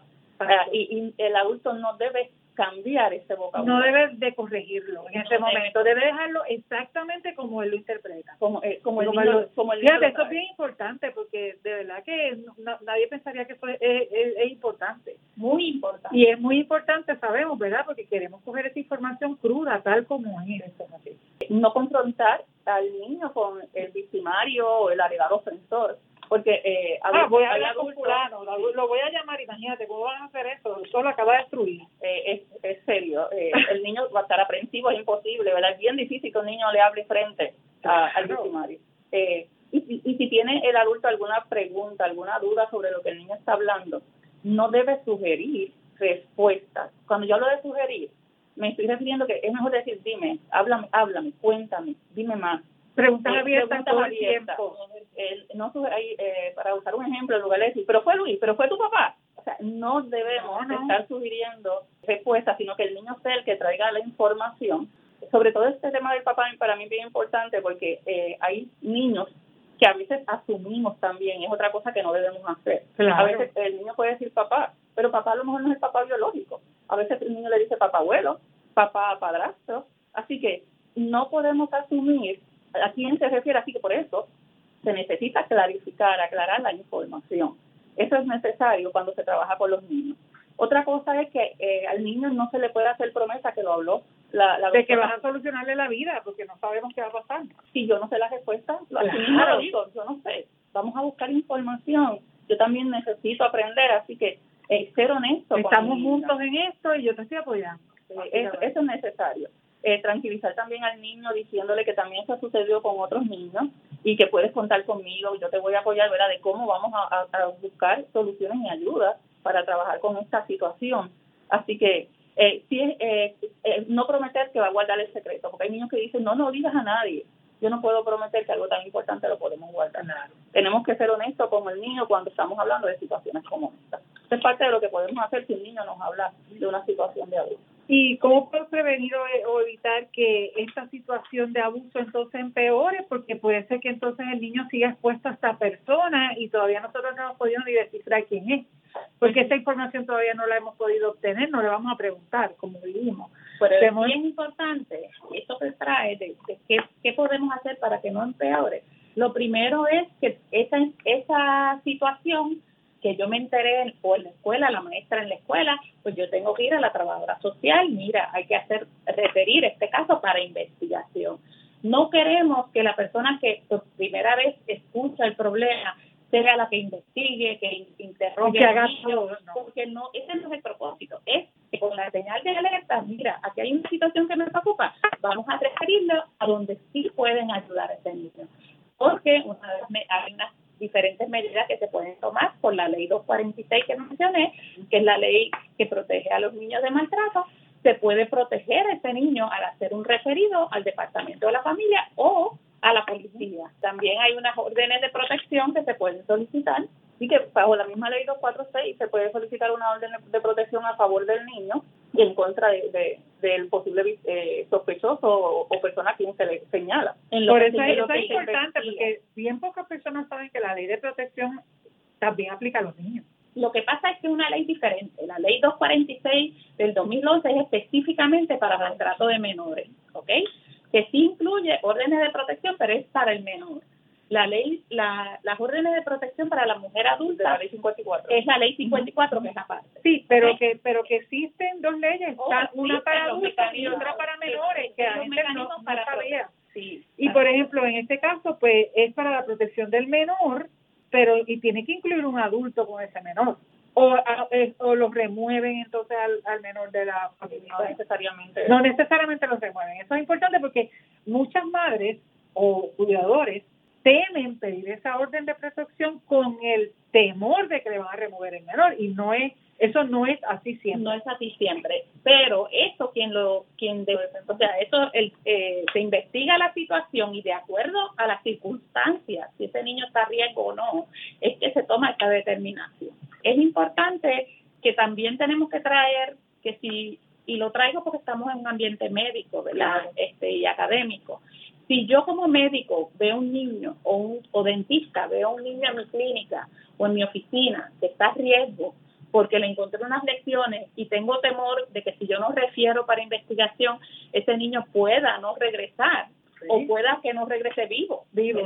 y, el adulto no debe cambiar ese vocabulario. No debes de corregirlo en ese momento, debe dejarlo exactamente como él lo interpreta. Como, eh, como, el Como niño- el- como niño Fíjate, lo esto es bien importante porque de verdad que no- nadie pensaría que eso es, es- es- es importante. muy importante. Y es muy importante, sabemos, ¿verdad? Porque queremos coger esa información cruda, tal como es. no confrontar al niño con el victimario o el alegado ofensor, porque eh, a Ah, voy a hablar con fulano, lo, voy a llamar, imagínate, ¿cómo van a hacer eso? Eso lo acaba de destruir. eh, es, es serio, eh, el niño va a estar aprensivo, es imposible, ¿verdad? Es bien difícil que un niño le hable frente a- al victimario. Eh, y, si- y si tiene el adulto alguna pregunta, alguna duda sobre lo que el niño está hablando, no debe sugerir respuestas. Cuando yo hablo de sugerir, me estoy refiriendo que es mejor decir, dime, háblame, háblame, cuéntame, dime más. Preguntas abiertas todo el abiertas. tiempo. El- no hay, eh, para usar un ejemplo, en lugar de decir, pero fue Luis, pero fue tu papá. O sea, no debemos No, no. estar sugiriendo respuestas, sino que el niño sea el que traiga la información. Sobre todo este tema del papá para mí es bien importante porque eh, hay niños que a veces asumimos también, es otra cosa que no debemos hacer. Claro. A veces el niño puede decir papá, pero papá a lo mejor no es el papá biológico. A veces el niño le dice papá abuelo, papá padrastro. Así que no podemos asumir a quién se refiere, así que por eso se necesita clarificar, aclarar la información. Eso es necesario cuando se trabaja con los niños. Otra cosa es que eh, al niño no se le puede hacer promesa, que lo habló la, la De que vas a solucionarle la vida, porque no sabemos qué va a pasar. Si yo no sé la respuesta, lo- Claro. digo, yo no sé. Vamos a buscar información. Yo también necesito aprender, así que eh, ser honesto. Estamos juntos en esto y yo te estoy apoyando. Eh, eso, eso es necesario. Eh, tranquilizar también al niño diciéndole que también eso ha sucedido con otros niños y que puedes contar conmigo, yo te voy a apoyar, ¿verdad? De cómo vamos a, buscar soluciones y ayudas para trabajar con esta situación. Así que eh, sí es eh, eh, no prometer que va a guardar el secreto, porque hay niños que dicen, no, no digas a nadie. Yo no puedo prometer que algo tan importante lo podemos guardar. Tenemos que ser honestos con el niño cuando estamos hablando de situaciones como esta. Es parte de lo que podemos hacer si un niño nos habla de una situación de abuso. ¿Y cómo puedo prevenir o, o evitar que esta situación de abuso entonces empeore? Porque puede ser que entonces el niño siga expuesto a esta persona y todavía nosotros no hemos podido ni descifrar quién es. Porque esta información todavía no la hemos podido obtener, no le vamos a preguntar, como dijimos. Pero es bien importante, esto se trae de, de qué, qué podemos hacer para que no empeore. Lo primero es que esa, esa situación que yo me enteré en, o en la escuela, la maestra en la escuela, pues yo tengo que ir a la trabajadora social, mira, hay que hacer referir este caso para investigación. No queremos que la persona que por primera vez escucha el problema sea la que investigue, que in- interrogue Que haga niño, porque no, ese no es el propósito, es que con la señal de alerta, mira, aquí hay una situación que me preocupa, vamos a referirlo a donde sí pueden ayudar a ese niño. Porque una vez me- hay unas diferentes medidas que se pueden tomar por la ley 246 que mencioné, que es la ley que protege a los niños de maltrato, se puede proteger a ese niño al hacer un referido al departamento de la familia o a la policía. También hay unas órdenes de protección que se pueden solicitar y que bajo la misma ley 246 se puede solicitar una orden de protección a favor del niño y en contra de, de- del posible eh, sospechoso o, o persona a quien se le señala. En lo Por eso, es- eso es importante, porque bien pocas personas saben que la ley de protección también aplica a los niños. Lo que pasa es que es una ley diferente. La ley 246 del 2011 es específicamente para maltrato de menores, ¿ok? Que sí incluye órdenes de protección, pero es para el menor. La ley, la, las órdenes de protección para la mujer adulta la ley 54. es la ley 54, que es aparte. Sí, pero que pero que existen dos leyes, Oh, está una para adultos y otra para menores, que los no, mecanismos no para sabía. Sí. Y por ejemplo, en este caso, pues es para la protección del menor, pero y tiene que incluir un adulto con ese menor. O, a- o lo remueven entonces al, al menor de la familia. no necesariamente. No necesariamente los remueven. Eso es importante porque muchas madres o cuidadores temen pedir esa orden de protección con el temor de que le van a remover el menor y no es eso no es así siempre. no es así siempre, pero eso quien lo quien de, o sea, eso el, eh, se investiga la situación y de acuerdo a las circunstancias, si ese niño está a riesgo o no, es que se toma esta determinación. Es importante que también tenemos que traer que si y lo traigo porque estamos en un ambiente médico, ¿verdad? Este y académico. Si yo como médico veo un niño o un o dentista veo un niño en mi clínica o en mi oficina que está a riesgo porque le encontré unas lecciones y tengo temor de que si yo no refiero para investigación, ese niño pueda no regresar o pueda que no regrese vivo. Vivo,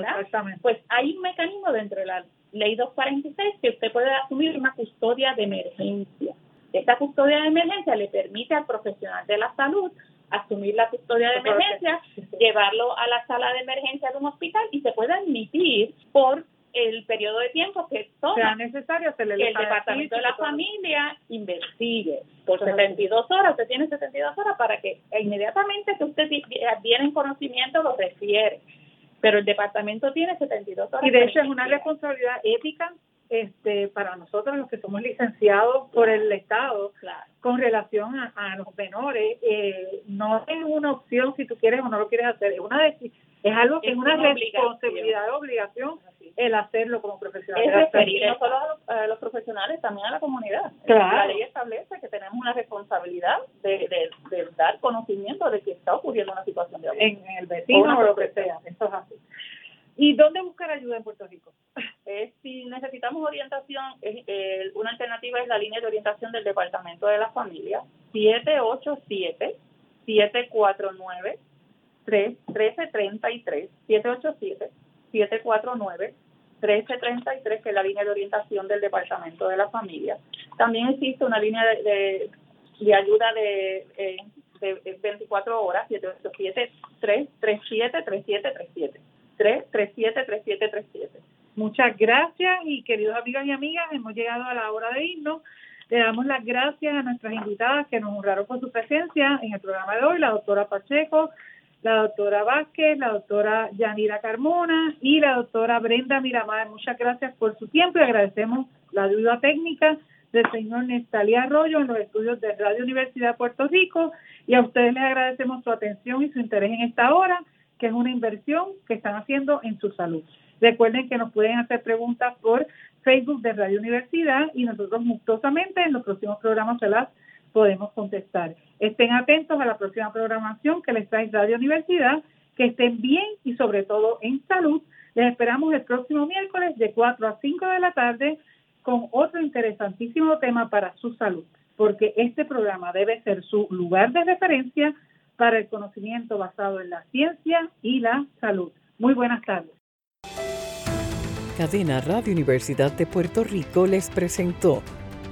Pues hay un mecanismo dentro de la ley 246 que usted puede asumir una custodia de emergencia. Esta custodia de emergencia le permite al profesional de la salud asumir la custodia de emergencia, llevarlo a la sala de emergencia de un hospital y se puede admitir por el periodo de tiempo que sea necesario que el departamento de la familia investigue por 72 horas, usted tiene 72 horas para que inmediatamente que usted viene en conocimiento lo refiere, pero el departamento tiene 72 horas. Y de hecho es una responsabilidad ética este, para nosotros los que somos licenciados por el Estado con relación a, los menores, eh, no es una opción si tú quieres o no lo quieres hacer, es una es algo que es, una, responsabilidad, obligación el hacerlo como profesional. Es referir no solo a los, profesionales, también a la comunidad. La ley establece que tenemos una responsabilidad de, de, dar conocimiento de que está ocurriendo una situación de abuso. En, el vecino o, lo que sea, eso es así. ¿Y dónde buscar ayuda en Puerto Rico? si necesitamos orientación, eh, una alternativa es la línea de orientación del Departamento de la Familia, 787 749 1333 787 749 1333 que es la línea de orientación del Departamento de la Familia. También existe una línea de, de, ayuda de, eh, de 24 horas, 787 337 3737 337 3737 Muchas gracias y queridos amigos y amigas, hemos llegado a la hora de irnos. Le damos las gracias a nuestras invitadas que nos honraron por su presencia en el programa de hoy, la doctora Pacheco, la doctora Vázquez, la doctora Yanira Carmona y la doctora Brenda Miramar. Muchas gracias por su tiempo y agradecemos la ayuda técnica del señor Nestalí Arroyo en los estudios de Radio Universidad Puerto Rico y a ustedes les agradecemos su atención y su interés en esta hora, que es una inversión que están haciendo en su salud. Recuerden que nos pueden hacer preguntas por Facebook de Radio Universidad y nosotros gustosamente en los próximos programas se las podemos contestar. Estén atentos a la próxima programación que les trae Radio Universidad, que estén bien y sobre todo en salud. Les esperamos el próximo miércoles de 4 a 5 de la tarde con otro interesantísimo tema para su salud, porque este programa debe ser su lugar de referencia para el conocimiento basado en la ciencia y la salud. Muy buenas tardes. Cadena Radio Universidad de Puerto Rico les presentó